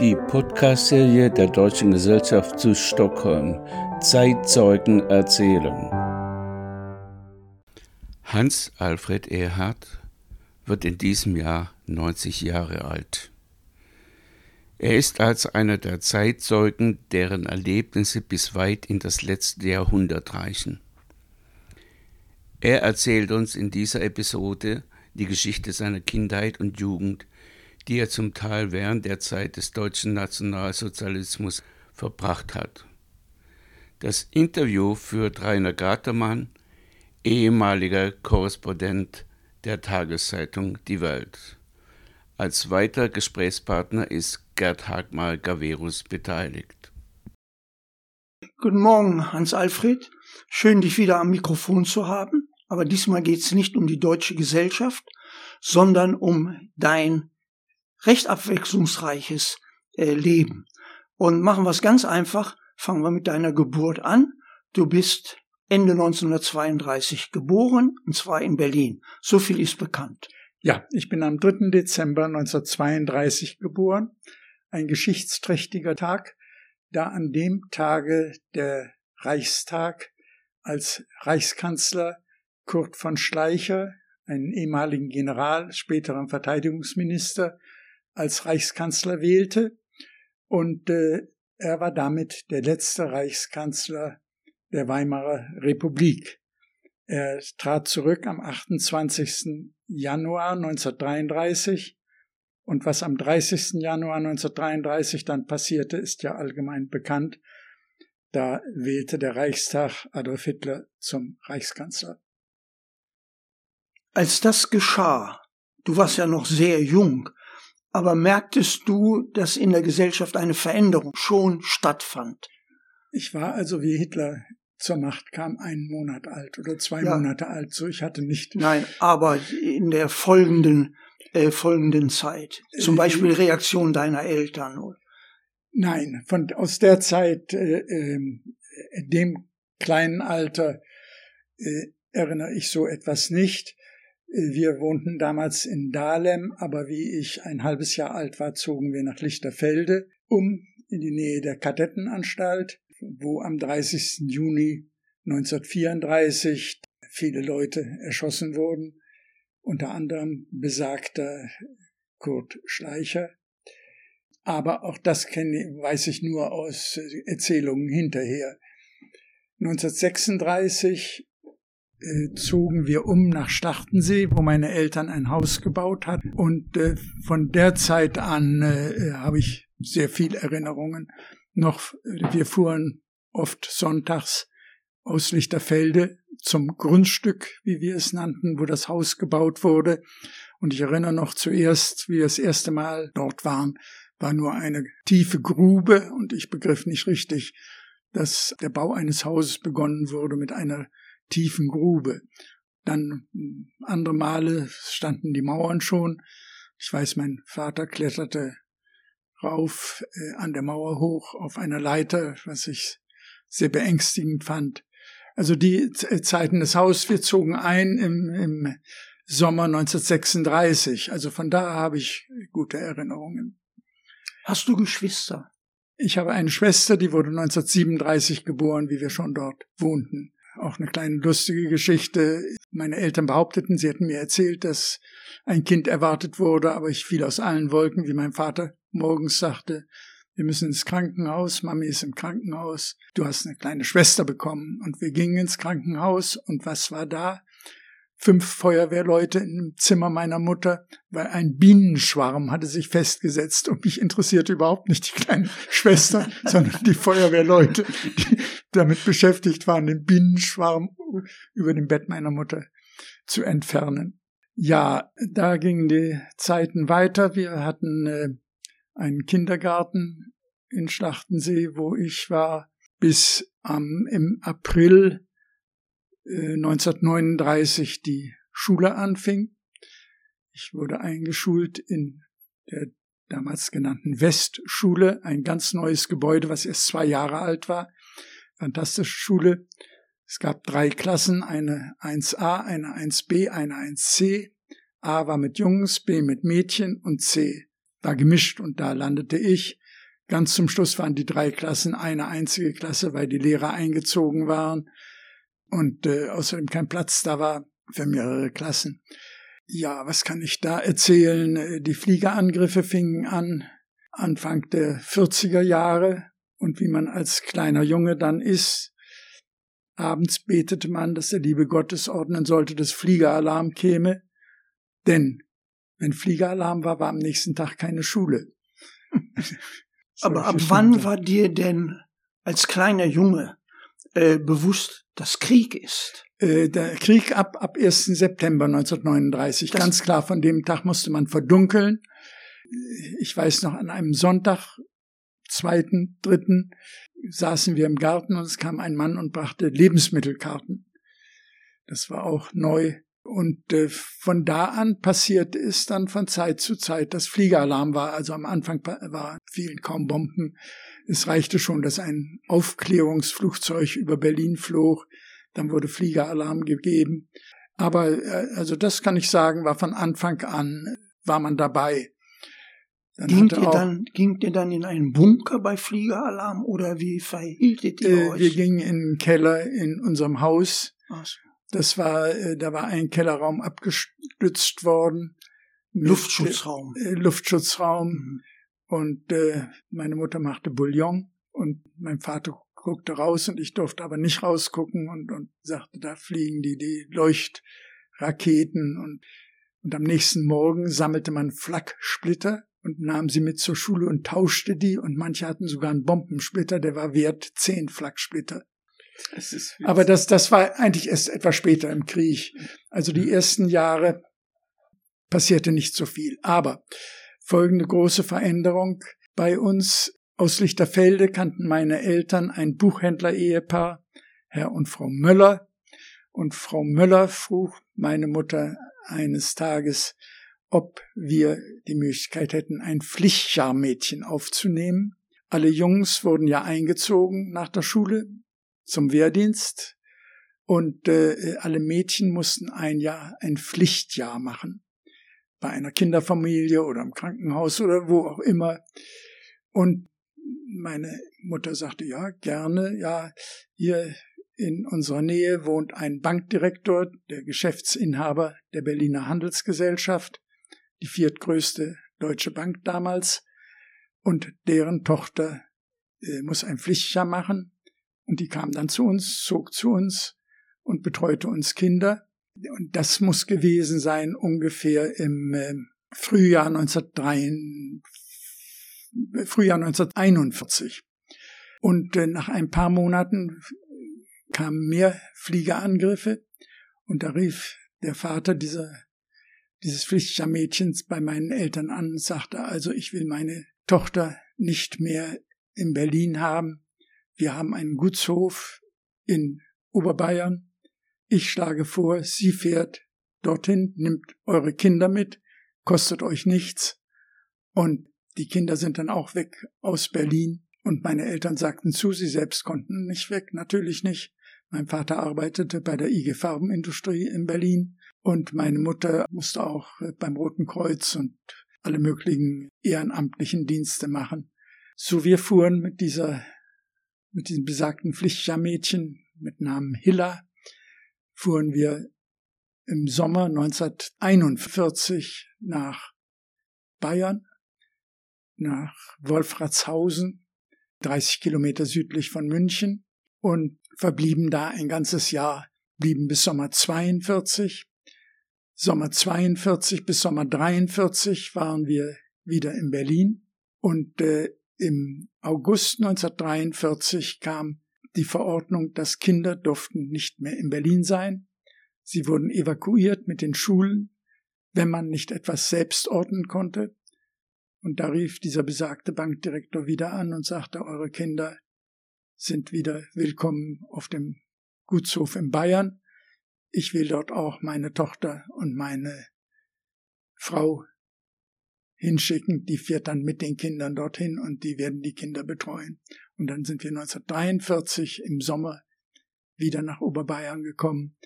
Die Podcast-Serie der Deutschen Gesellschaft zu Stockholm Zeitzeugen erzählen. Hans Alfred Erhard wird in diesem Jahr 90 Jahre alt. Er ist als einer der Zeitzeugen, deren Erlebnisse bis weit in das letzte Jahrhundert reichen. Er erzählt uns in dieser Episode die Geschichte seiner Kindheit und Jugend, die er zum Teil während der Zeit des deutschen Nationalsozialismus verbracht hat. Das Interview führt Rainer Gatermann, ehemaliger Korrespondent der Tageszeitung Die Welt. Als weiterer Gesprächspartner ist Gerd Hagmar Gaverus beteiligt. Guten Morgen, Hans-Alfred. Schön, dich wieder am Mikrofon zu haben. Aber diesmal geht es nicht um die deutsche Gesellschaft, sondern um dein recht abwechslungsreiches äh, Leben. Und machen wir es ganz einfach. Fangen wir mit deiner Geburt an. Du bist Ende 1932 geboren, und zwar in Berlin. So viel ist bekannt. Ja, ich bin am 3. Dezember 1932 geboren. Ein geschichtsträchtiger Tag, da an dem Tage der Reichstag als Reichskanzler Kurt von Schleicher, einen ehemaligen General, späteren Verteidigungsminister, als Reichskanzler wählte. Und äh, er war damit der letzte Reichskanzler der Weimarer Republik. Er trat zurück am 28. Januar 1933 und was am 30. Januar 1933 dann passierte, ist ja allgemein bekannt. Da wählte der Reichstag Adolf Hitler zum Reichskanzler. Als das geschah, du warst ja noch sehr jung, aber merktest du, dass in der Gesellschaft eine Veränderung schon stattfand? Ich war also wie Hitler zur Macht kam, einen Monat alt oder zwei ja. Monate alt. So, ich hatte nicht. Nein, aber in der folgenden, äh, folgenden Zeit. Zum äh, Beispiel Reaktion deiner Eltern. Nein, von, aus der Zeit, äh, äh, dem kleinen Alter, äh, erinnere ich so etwas nicht. Wir wohnten damals in Dahlem, aber wie ich ein halbes Jahr alt war, zogen wir nach Lichterfelde um in die Nähe der Kadettenanstalt wo am 30. Juni 1934 viele Leute erschossen wurden, unter anderem besagter Kurt Schleicher. Aber auch das kenne, weiß ich nur aus Erzählungen hinterher. 1936 äh, zogen wir um nach Schlachtensee, wo meine Eltern ein Haus gebaut hatten. Und äh, von der Zeit an äh, habe ich sehr viel Erinnerungen noch, wir fuhren oft sonntags aus Lichterfelde zum Grundstück, wie wir es nannten, wo das Haus gebaut wurde. Und ich erinnere noch zuerst, wie wir das erste Mal dort waren, war nur eine tiefe Grube und ich begriff nicht richtig, dass der Bau eines Hauses begonnen wurde mit einer tiefen Grube. Dann andere Male standen die Mauern schon. Ich weiß, mein Vater kletterte rauf äh, an der Mauer hoch auf einer Leiter, was ich sehr beängstigend fand. Also die äh, Zeiten des Hauses, wir zogen ein im, im Sommer 1936. Also von da habe ich gute Erinnerungen. Hast du Geschwister? Ich habe eine Schwester, die wurde 1937 geboren, wie wir schon dort wohnten. Auch eine kleine lustige Geschichte. Meine Eltern behaupteten, sie hätten mir erzählt, dass ein Kind erwartet wurde, aber ich fiel aus allen Wolken, wie mein Vater morgens sagte, wir müssen ins Krankenhaus, Mami ist im Krankenhaus, du hast eine kleine Schwester bekommen. Und wir gingen ins Krankenhaus und was war da? Fünf Feuerwehrleute im Zimmer meiner Mutter, weil ein Bienenschwarm hatte sich festgesetzt und mich interessierte überhaupt nicht die kleine Schwester, sondern die Feuerwehrleute, die damit beschäftigt waren, den Bienenschwarm über dem Bett meiner Mutter zu entfernen. Ja, da gingen die Zeiten weiter. Wir hatten äh, einen Kindergarten in Schlachtensee, wo ich war, bis ähm, im April 1939 die Schule anfing. Ich wurde eingeschult in der damals genannten Westschule, ein ganz neues Gebäude, was erst zwei Jahre alt war. Fantastische Schule. Es gab drei Klassen, eine 1a, eine 1b, eine 1c. A war mit Jungs, B mit Mädchen und C war gemischt und da landete ich. Ganz zum Schluss waren die drei Klassen eine einzige Klasse, weil die Lehrer eingezogen waren und äh, außerdem kein Platz da war für mehrere Klassen. Ja, was kann ich da erzählen? Die Fliegerangriffe fingen an Anfang der 40er Jahre und wie man als kleiner Junge dann ist, abends betete man, dass der liebe Gottes ordnen sollte, dass Fliegeralarm käme, denn wenn Fliegeralarm war, war am nächsten Tag keine Schule. Aber ab wann war dir denn als kleiner Junge äh, bewusst, dass Krieg ist? Äh, der Krieg ab, ab 1. September 1939. Das Ganz klar, von dem Tag musste man verdunkeln. Ich weiß noch, an einem Sonntag, zweiten, dritten, saßen wir im Garten und es kam ein Mann und brachte Lebensmittelkarten. Das war auch neu. Und äh, von da an passierte es dann von Zeit zu Zeit, dass Fliegeralarm war. Also am Anfang war vielen kaum Bomben. Es reichte schon, dass ein Aufklärungsflugzeug über Berlin flog. Dann wurde Fliegeralarm gegeben. Aber äh, also das kann ich sagen, war von Anfang an, war man dabei. Dann ging ihr, dann, ging ihr dann in einen Bunker bei Fliegeralarm oder wie verhieltet ihr äh, euch? Wir gingen in den Keller in unserem Haus. So. Das war, äh, da war ein Kellerraum abgestützt worden. Luftschutzraum. Mit, äh, Luftschutzraum. Mhm. Und äh, meine Mutter machte Bouillon und mein Vater guckte raus und ich durfte aber nicht rausgucken und, und sagte, da fliegen die, die Leuchtraketen und, und am nächsten Morgen sammelte man Flaksplitter und nahm sie mit zur Schule und tauschte die und manche hatten sogar einen Bombensplitter, der war wert zehn Flaksplitter. Das Aber das, das war eigentlich erst etwas später im Krieg. Also die ersten Jahre passierte nicht so viel. Aber folgende große Veränderung bei uns aus Lichterfelde kannten meine Eltern ein Buchhändler-Ehepaar, Herr und Frau Möller. Und Frau Möller frug meine Mutter eines Tages, ob wir die Möglichkeit hätten, ein Pflichtjahrmädchen aufzunehmen. Alle Jungs wurden ja eingezogen nach der Schule zum Wehrdienst und äh, alle Mädchen mussten ein Jahr ein Pflichtjahr machen. Bei einer Kinderfamilie oder im Krankenhaus oder wo auch immer. Und meine Mutter sagte, ja, gerne, ja, hier in unserer Nähe wohnt ein Bankdirektor, der Geschäftsinhaber der Berliner Handelsgesellschaft, die viertgrößte deutsche Bank damals, und deren Tochter äh, muss ein Pflichtjahr machen. Und die kam dann zu uns, zog zu uns und betreute uns Kinder. Und das muss gewesen sein ungefähr im äh, Frühjahr 1903, Frühjahr 1941. Und äh, nach ein paar Monaten kamen mehr Fliegerangriffe und da rief der Vater dieser, dieses Pflichtjahrmädchens bei meinen Eltern an und sagte, also ich will meine Tochter nicht mehr in Berlin haben. Wir haben einen Gutshof in Oberbayern. Ich schlage vor, sie fährt dorthin, nimmt eure Kinder mit, kostet euch nichts und die Kinder sind dann auch weg aus Berlin und meine Eltern sagten zu, sie selbst konnten nicht weg, natürlich nicht. Mein Vater arbeitete bei der IG Farbenindustrie in Berlin und meine Mutter musste auch beim Roten Kreuz und alle möglichen ehrenamtlichen Dienste machen. So wir fuhren mit dieser, mit diesem besagten Pflichtjahrmädchen mit Namen Hilla, fuhren wir im Sommer 1941 nach Bayern nach Wolfratshausen, 30 Kilometer südlich von München und verblieben da ein ganzes Jahr, blieben bis Sommer 42. Sommer 42 bis Sommer 43 waren wir wieder in Berlin und äh, im August 1943 kam die Verordnung, dass Kinder durften nicht mehr in Berlin sein. Sie wurden evakuiert mit den Schulen, wenn man nicht etwas selbst ordnen konnte. Und da rief dieser besagte Bankdirektor wieder an und sagte, eure Kinder sind wieder willkommen auf dem Gutshof in Bayern. Ich will dort auch meine Tochter und meine Frau hinschicken. Die fährt dann mit den Kindern dorthin und die werden die Kinder betreuen. Und dann sind wir 1943 im Sommer wieder nach Oberbayern gekommen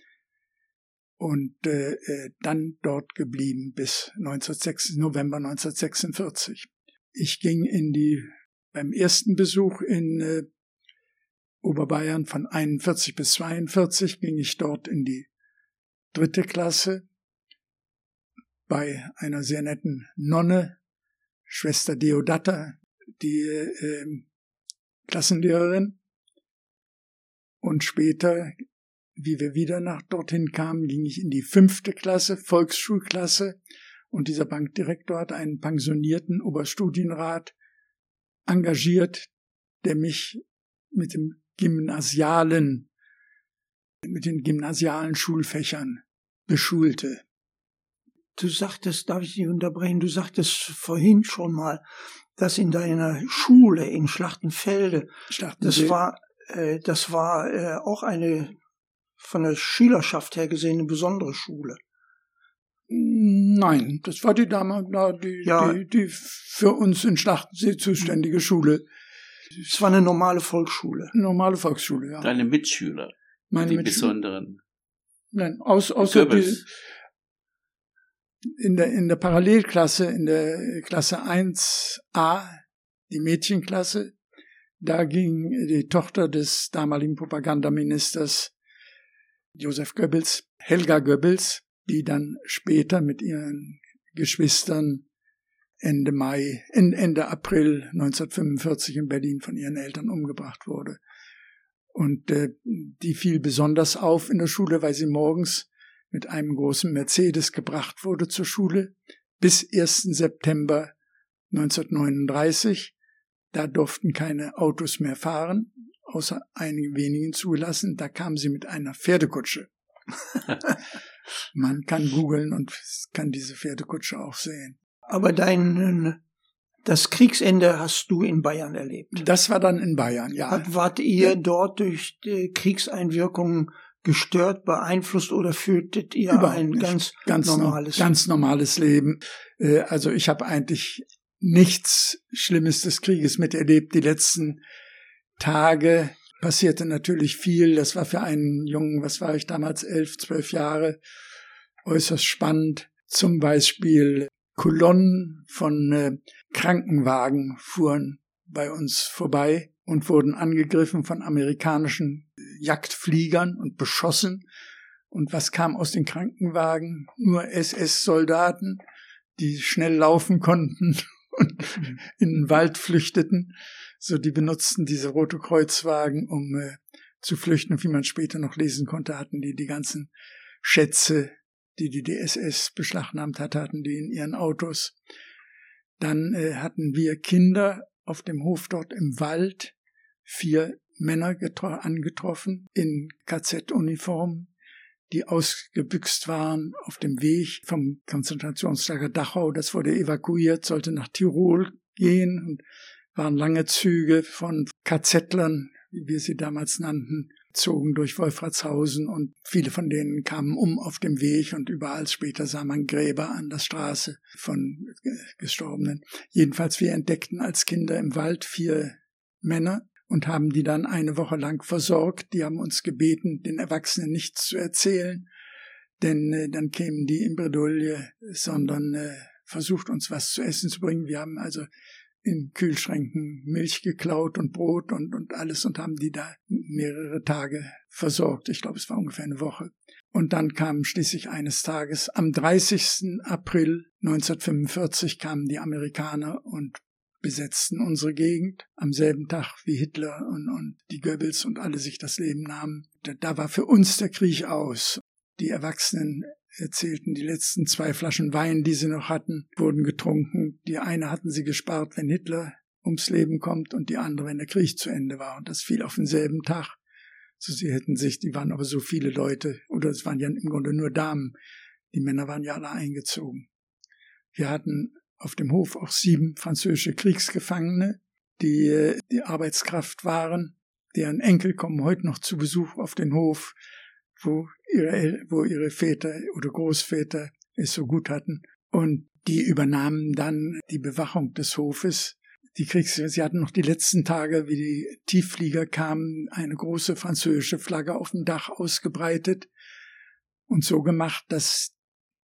und äh, äh, dann dort geblieben bis 1906, November 1946. Ich ging in die beim ersten Besuch in äh, Oberbayern von 41 bis 42 ging ich dort in die dritte Klasse bei einer sehr netten Nonne, Schwester Deodatta, die äh, Klassenlehrerin. Und später, wie wir wieder nach dorthin kamen, ging ich in die fünfte Klasse, Volksschulklasse. Und dieser Bankdirektor hat einen pensionierten Oberstudienrat engagiert, der mich mit dem gymnasialen, mit den gymnasialen Schulfächern beschulte. Du sagtest, darf ich dich unterbrechen, du sagtest vorhin schon mal, dass in deiner Schule in Schlachtenfelde, das war, äh, das war äh, auch eine von der Schülerschaft her gesehen eine besondere Schule. Nein, das war die Dame, die, ja. die, die für uns in Schlachtensee zuständige Schule. Es war eine normale Volksschule. Normale Volksschule, ja. Deine Mitschüler. Meine die Mitschüler. besonderen. Nein, aus, außer die, in der, in der Parallelklasse, in der Klasse 1a, die Mädchenklasse, da ging die Tochter des damaligen Propagandaministers Josef Goebbels, Helga Goebbels, die dann später mit ihren Geschwistern Ende Mai, Ende April 1945 in Berlin von ihren Eltern umgebracht wurde. Und äh, die fiel besonders auf in der Schule, weil sie morgens mit einem großen Mercedes gebracht wurde zur Schule bis 1. September 1939. Da durften keine Autos mehr fahren, außer einigen wenigen zugelassen. Da kam sie mit einer Pferdekutsche. Man kann googeln und kann diese Pferdekutsche auch sehen. Aber dein, das Kriegsende hast du in Bayern erlebt. Das war dann in Bayern, ja. Wart ihr ja. dort durch die Kriegseinwirkungen gestört, beeinflusst oder führtet ihr Überhaupt ein ganz, ganz normales ganz normales Leben? Äh, also ich habe eigentlich nichts Schlimmes des Krieges miterlebt. Die letzten Tage passierte natürlich viel. Das war für einen Jungen, was war ich damals, elf, zwölf Jahre, äußerst spannend. Zum Beispiel Kolonnen von äh, Krankenwagen fuhren bei uns vorbei und wurden angegriffen von amerikanischen Jagdfliegern und beschossen. Und was kam aus den Krankenwagen? Nur SS-Soldaten, die schnell laufen konnten und in den Wald flüchteten. So, die benutzten diese rote Kreuzwagen, um äh, zu flüchten. Und wie man später noch lesen konnte, hatten die die ganzen Schätze die die DSS beschlagnahmt hat, hatten die in ihren Autos. Dann äh, hatten wir Kinder auf dem Hof dort im Wald, vier Männer angetroffen in KZ-Uniform, die ausgebüxt waren auf dem Weg vom Konzentrationslager Dachau. Das wurde evakuiert, sollte nach Tirol gehen und waren lange Züge von KZ-Lern, wie wir sie damals nannten, zogen durch Wolfratshausen und viele von denen kamen um auf dem Weg und überall später sah man Gräber an der Straße von Gestorbenen. Jedenfalls wir entdeckten als Kinder im Wald vier Männer und haben die dann eine Woche lang versorgt. Die haben uns gebeten, den Erwachsenen nichts zu erzählen, denn äh, dann kämen die in Bredouille, sondern äh, versucht uns was zu essen zu bringen. Wir haben also in Kühlschränken Milch geklaut und Brot und, und alles und haben die da mehrere Tage versorgt. Ich glaube, es war ungefähr eine Woche. Und dann kamen schließlich eines Tages, am 30. April 1945 kamen die Amerikaner und besetzten unsere Gegend am selben Tag wie Hitler und, und die Goebbels und alle sich das Leben nahmen. Da, da war für uns der Krieg aus. Die Erwachsenen erzählten, die letzten zwei Flaschen Wein, die sie noch hatten, wurden getrunken. Die eine hatten sie gespart, wenn Hitler ums Leben kommt und die andere, wenn der Krieg zu Ende war. Und das fiel auf denselben Tag. So sie hätten sich, die waren aber so viele Leute, oder es waren ja im Grunde nur Damen. Die Männer waren ja alle eingezogen. Wir hatten auf dem Hof auch sieben französische Kriegsgefangene, die die Arbeitskraft waren. Deren Enkel kommen heute noch zu Besuch auf den Hof wo ihre, wo ihre Väter oder Großväter es so gut hatten. Und die übernahmen dann die Bewachung des Hofes. Die Kriegs sie hatten noch die letzten Tage, wie die Tiefflieger kamen, eine große französische Flagge auf dem Dach ausgebreitet und so gemacht, dass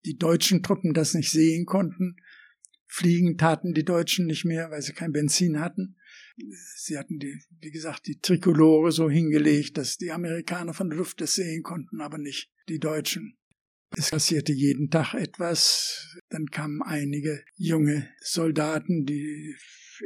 die deutschen Truppen das nicht sehen konnten. Fliegen taten die Deutschen nicht mehr, weil sie kein Benzin hatten. Sie hatten die, wie gesagt, die Trikolore so hingelegt, dass die Amerikaner von der Luft das sehen konnten, aber nicht die Deutschen. Es passierte jeden Tag etwas. Dann kamen einige junge Soldaten, die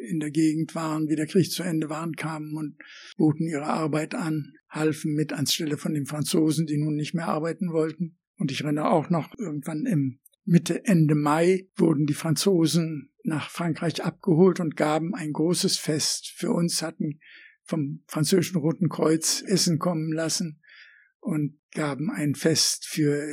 in der Gegend waren, wie der Krieg zu Ende war, kamen und boten ihre Arbeit an, halfen mit anstelle von den Franzosen, die nun nicht mehr arbeiten wollten. Und ich erinnere auch noch, irgendwann im Mitte, Ende Mai wurden die Franzosen nach Frankreich abgeholt und gaben ein großes Fest. Für uns hatten vom französischen Roten Kreuz Essen kommen lassen und gaben ein Fest für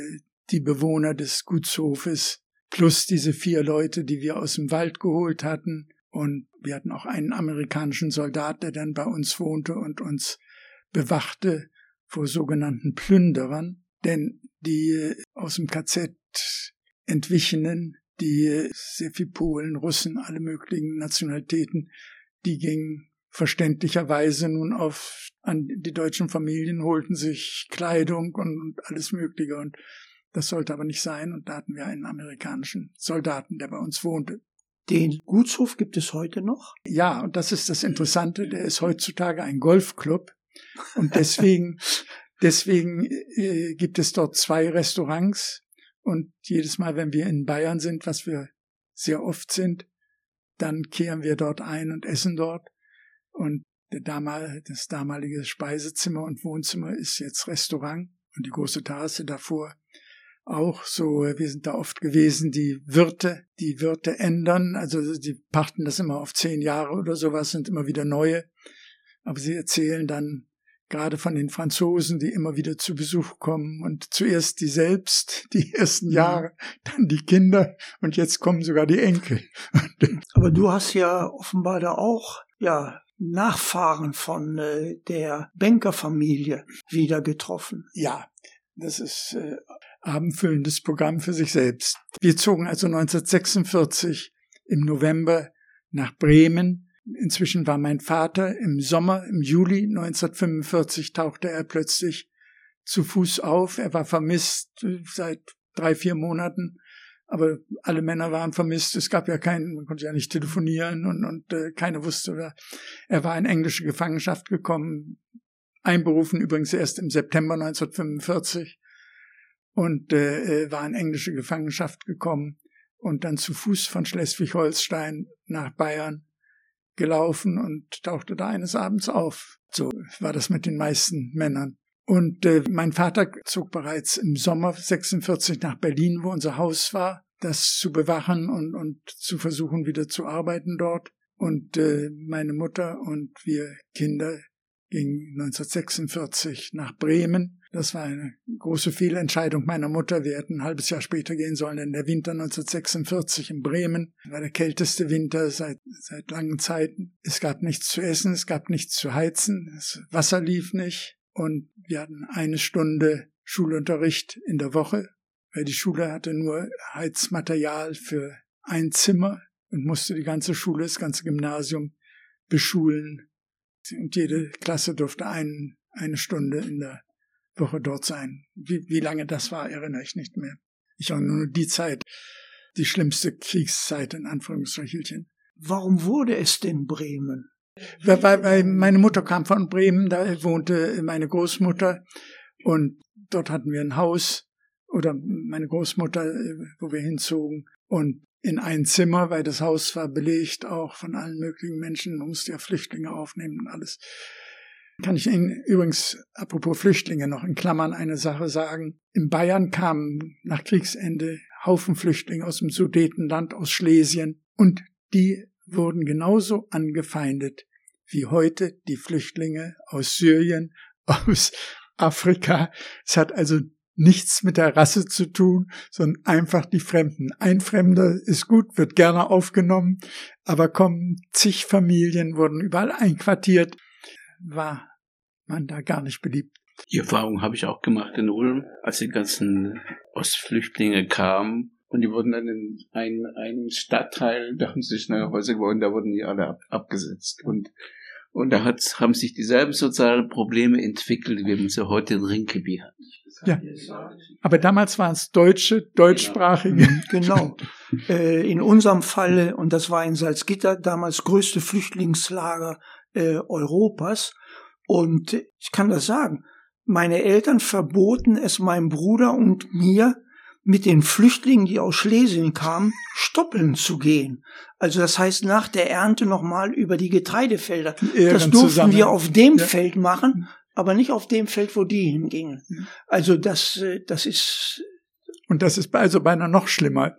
die Bewohner des Gutshofes plus diese vier Leute, die wir aus dem Wald geholt hatten. Und wir hatten auch einen amerikanischen Soldat, der dann bei uns wohnte und uns bewachte vor sogenannten Plünderern. Denn die aus dem KZ entwichenen, die sehr viel Polen, Russen, alle möglichen Nationalitäten, die gingen verständlicherweise nun auf an die deutschen Familien, holten sich Kleidung und, alles Mögliche und das sollte aber nicht sein und da hatten wir einen amerikanischen Soldaten, der bei uns wohnte. Den Gutshof gibt es heute noch? Ja, und das ist das Interessante, der ist heutzutage ein Golfclub und deswegen deswegen äh, gibt es dort zwei Restaurants und jedes Mal, wenn wir in Bayern sind, was wir sehr oft sind, dann kehren wir dort ein und essen dort. Und der damal, das damalige Speisezimmer und Wohnzimmer ist jetzt Restaurant und die große Terrasse davor auch so, wir sind da oft gewesen, die Wirte, die Wirte ändern, also die pachten das immer auf zehn Jahre oder sowas, sind immer wieder neue. Aber sie erzählen dann gerade von den Franzosen, die immer wieder zu Besuch kommen und zuerst die selbst, die ersten mhm. Jahre, dann die Kinder und jetzt kommen sogar die Enkel. Aber du hast ja offenbar da auch, ja, Nachfahren von äh, der Bankerfamilie wieder getroffen. Ja, das ist äh, abendfüllendes Programm für sich selbst. Wir zogen also 1946 im November nach Bremen Inzwischen war mein Vater im Sommer, im Juli 1945 tauchte er plötzlich zu Fuß auf. Er war vermisst äh, seit drei, vier Monaten. Aber alle Männer waren vermisst. Es gab ja keinen, man konnte ja nicht telefonieren und, und äh, keiner wusste. Oder er war in englische Gefangenschaft gekommen, einberufen übrigens erst im September 1945 und äh, äh, war in englische Gefangenschaft gekommen und dann zu Fuß von Schleswig-Holstein nach Bayern gelaufen und tauchte da eines Abends auf. So war das mit den meisten Männern. Und äh, mein Vater zog bereits im Sommer 46 nach Berlin, wo unser Haus war, das zu bewachen und, und zu versuchen, wieder zu arbeiten dort. Und äh, meine Mutter und wir Kinder gingen 1946 nach Bremen das war eine große Fehlentscheidung meiner Mutter. Wir hätten ein halbes Jahr später gehen sollen, denn der Winter 1946 in Bremen war der kälteste Winter seit, seit langen Zeiten. Es gab nichts zu essen, es gab nichts zu heizen, das Wasser lief nicht und wir hatten eine Stunde Schulunterricht in der Woche, weil die Schule hatte nur Heizmaterial für ein Zimmer und musste die ganze Schule, das ganze Gymnasium beschulen. Und jede Klasse durfte ein, eine Stunde in der Woche dort sein. Wie, wie lange das war, erinnere ich nicht mehr. Ich habe nur die Zeit, die schlimmste Kriegszeit in Anführungsstrichelchen. Warum wurde es denn Bremen? Weil, weil, weil meine Mutter kam von Bremen, da wohnte meine Großmutter und dort hatten wir ein Haus oder meine Großmutter, wo wir hinzogen und in ein Zimmer, weil das Haus war belegt auch von allen möglichen Menschen, man musste ja Flüchtlinge aufnehmen und alles. Kann ich Ihnen übrigens, apropos Flüchtlinge, noch in Klammern eine Sache sagen. In Bayern kamen nach Kriegsende Haufen Flüchtlinge aus dem Sudetenland, aus Schlesien, und die wurden genauso angefeindet wie heute die Flüchtlinge aus Syrien, aus Afrika. Es hat also nichts mit der Rasse zu tun, sondern einfach die Fremden. Ein Fremder ist gut, wird gerne aufgenommen, aber kommen zig Familien, wurden überall einquartiert, war man da gar nicht beliebt. Die Erfahrung habe ich auch gemacht in Ulm, als die ganzen Ostflüchtlinge kamen. Und die wurden dann in einen, einen Stadtteil, da haben sich neue Häuser geworden, da wurden die alle ab, abgesetzt. Und, und da hat, haben sich dieselben sozialen Probleme entwickelt, wie man sie heute in Rinkeby hat. Ja. Aber damals waren es deutsche, deutschsprachige. Genau. Äh, in unserem Falle, und das war in Salzgitter, damals größte Flüchtlingslager äh, Europas. Und ich kann das sagen, meine Eltern verboten es meinem Bruder und mir, mit den Flüchtlingen, die aus Schlesien kamen, stoppeln zu gehen. Also das heißt nach der Ernte nochmal über die Getreidefelder. Die das durften zusammen. wir auf dem ja. Feld machen, aber nicht auf dem Feld, wo die hingingen. Also das, äh, das ist. Und das ist also beinahe noch schlimmer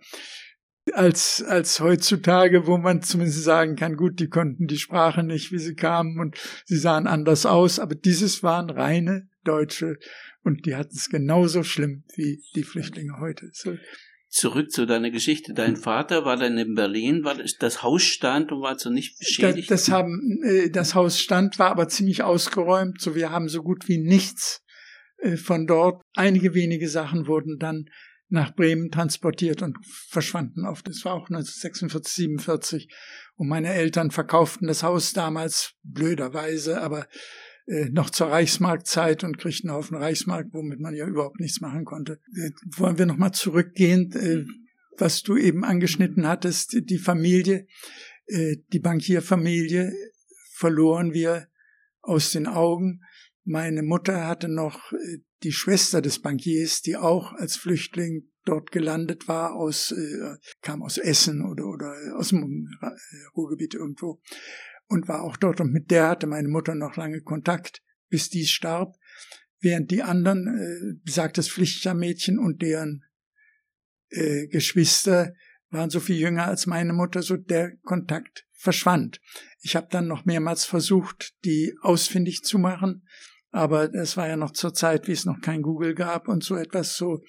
als, als heutzutage, wo man zumindest sagen kann, gut, die konnten die Sprache nicht, wie sie kamen und sie sahen anders aus, aber dieses waren reine Deutsche und die hatten es genauso schlimm wie die Flüchtlinge heute. So. Zurück zu deiner Geschichte. Dein Vater war dann in Berlin, war das Haus stand und war so nicht beschädigt? Das, das, haben, äh, das Haus stand, war aber ziemlich ausgeräumt. So, wir haben so gut wie nichts äh, von dort. Einige wenige Sachen wurden dann nach Bremen transportiert und verschwanden auf. Das war auch 1946, 47. Und meine Eltern verkauften das Haus damals blöderweise, aber noch zur Reichsmarktzeit und kriegten einen Haufen Reichsmark, womit man ja überhaupt nichts machen konnte. Äh, wollen wir nochmal zurückgehen, äh, was du eben angeschnitten hattest, die Familie, äh, die Bankierfamilie verloren wir aus den Augen. Meine Mutter hatte noch äh, die Schwester des Bankiers, die auch als Flüchtling dort gelandet war, aus, äh, kam aus Essen oder, oder aus dem Ruhrgebiet irgendwo und war auch dort und mit der hatte meine Mutter noch lange Kontakt, bis dies starb, während die anderen, äh, besagtes Pflichtscharmädchen und deren äh, Geschwister waren so viel jünger als meine Mutter, so der Kontakt verschwand. Ich habe dann noch mehrmals versucht, die ausfindig zu machen, aber es war ja noch zur Zeit, wie es noch kein Google gab und so etwas so.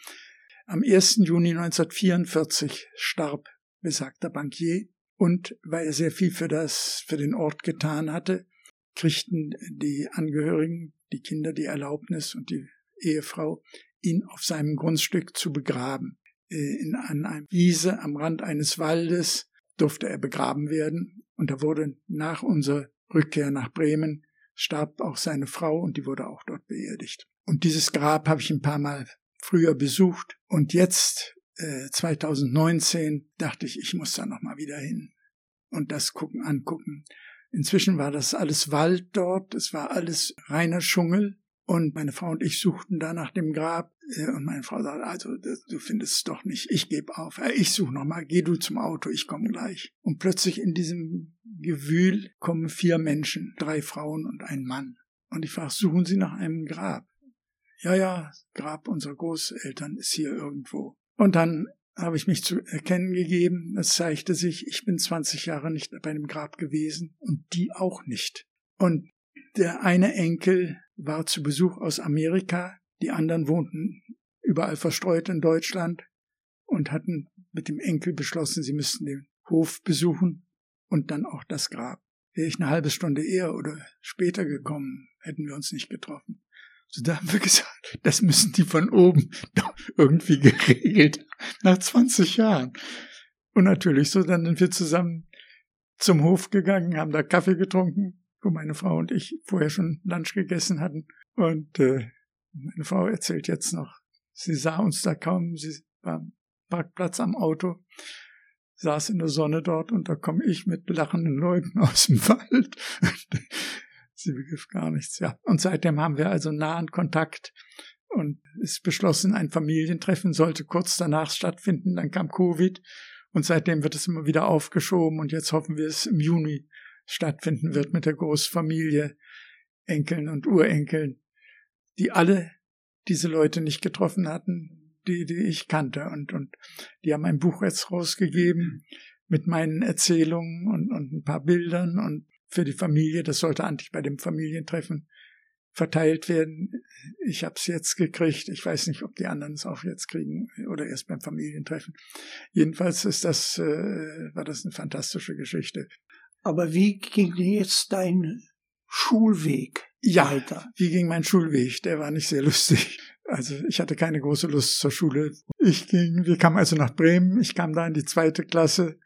Am 1. Juni 1944 starb besagter Bankier und weil er sehr viel für das, für den Ort getan hatte, kriegten die Angehörigen, die Kinder die Erlaubnis und die Ehefrau, ihn auf seinem Grundstück zu begraben. Äh, in, an einer Wiese am Rand eines Waldes durfte er begraben werden und da wurde nach unserer Rückkehr nach Bremen starb auch seine Frau und die wurde auch dort beerdigt. Und dieses Grab habe ich ein paar Mal früher besucht und jetzt 2019 äh, dachte ich, ich muss da noch mal wieder hin und das gucken, angucken. Inzwischen war das alles Wald dort, es war alles reiner Dschungel und meine Frau und ich suchten da nach dem Grab äh, und meine Frau sagte, also du findest es doch nicht, ich gebe auf, ich suche noch mal, geh du zum Auto, ich komme gleich. Und plötzlich in diesem Gewühl kommen vier Menschen, drei Frauen und ein Mann. Und ich frage, suchen Sie nach einem Grab? Ja, ja, Grab unserer Großeltern ist hier irgendwo. Und dann habe ich mich zu erkennen gegeben. Es zeigte sich, ich bin 20 Jahre nicht bei einem Grab gewesen und die auch nicht. Und der eine Enkel war zu Besuch aus Amerika, die anderen wohnten überall verstreut in Deutschland und hatten mit dem Enkel beschlossen, sie müssten den Hof besuchen und dann auch das Grab. Wäre ich eine halbe Stunde eher oder später gekommen, hätten wir uns nicht getroffen. So, da haben wir gesagt, das müssen die von oben irgendwie geregelt, nach 20 Jahren. Und natürlich so, dann sind wir zusammen zum Hof gegangen, haben da Kaffee getrunken, wo meine Frau und ich vorher schon Lunch gegessen hatten. Und äh, meine Frau erzählt jetzt noch, sie sah uns da kaum, sie war am Parkplatz am Auto, saß in der Sonne dort und da komme ich mit lachenden Leuten aus dem Wald. Sie begriff gar nichts, ja. Und seitdem haben wir also nahen Kontakt und ist beschlossen, ein Familientreffen sollte kurz danach stattfinden. Dann kam Covid und seitdem wird es immer wieder aufgeschoben und jetzt hoffen wir, es im Juni stattfinden wird mit der Großfamilie, Enkeln und Urenkeln, die alle diese Leute nicht getroffen hatten, die, die ich kannte. Und, und die haben ein Buch jetzt rausgegeben mit meinen Erzählungen und, und ein paar Bildern und für die Familie. Das sollte eigentlich bei dem Familientreffen verteilt werden. Ich habe es jetzt gekriegt. Ich weiß nicht, ob die anderen es auch jetzt kriegen oder erst beim Familientreffen. Jedenfalls ist das, äh, war das eine fantastische Geschichte. Aber wie ging jetzt dein Schulweg ja, weiter? Wie ging mein Schulweg? Der war nicht sehr lustig. Also ich hatte keine große Lust zur Schule. Ich ging, wir kamen also nach Bremen. Ich kam da in die zweite Klasse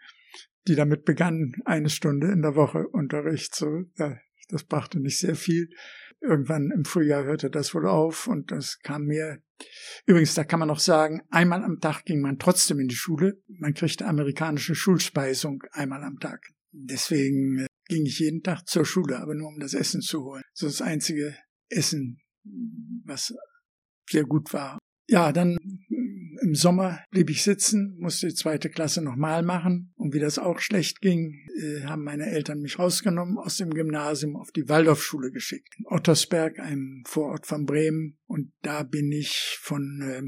die damit begann, eine Stunde in der Woche Unterricht. So, ja, Das brachte nicht sehr viel. Irgendwann im Frühjahr hörte das wohl auf und das kam mehr. Übrigens, da kann man noch sagen, einmal am Tag ging man trotzdem in die Schule. Man kriegte amerikanische Schulspeisung einmal am Tag. Deswegen äh, ging ich jeden Tag zur Schule, aber nur um das Essen zu holen. So das einzige Essen, was sehr gut war. Ja, dann im Sommer blieb ich sitzen, musste die zweite Klasse nochmal machen. Und wie das auch schlecht ging, äh, haben meine Eltern mich rausgenommen aus dem Gymnasium auf die Waldorfschule geschickt. In Ottersberg, einem Vorort von Bremen. Und da bin ich von äh,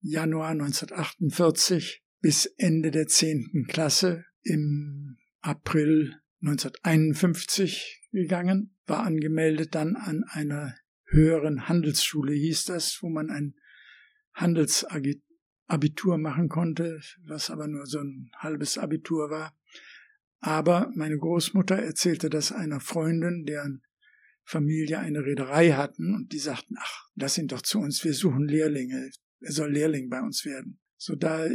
Januar 1948 bis Ende der zehnten Klasse im April 1951 gegangen, war angemeldet dann an einer höheren Handelsschule, hieß das, wo man ein Handelsabitur machen konnte, was aber nur so ein halbes Abitur war. Aber meine Großmutter erzählte das einer Freundin, deren Familie eine Reederei hatten, und die sagten, ach, lass ihn doch zu uns, wir suchen Lehrlinge, er soll Lehrling bei uns werden. So da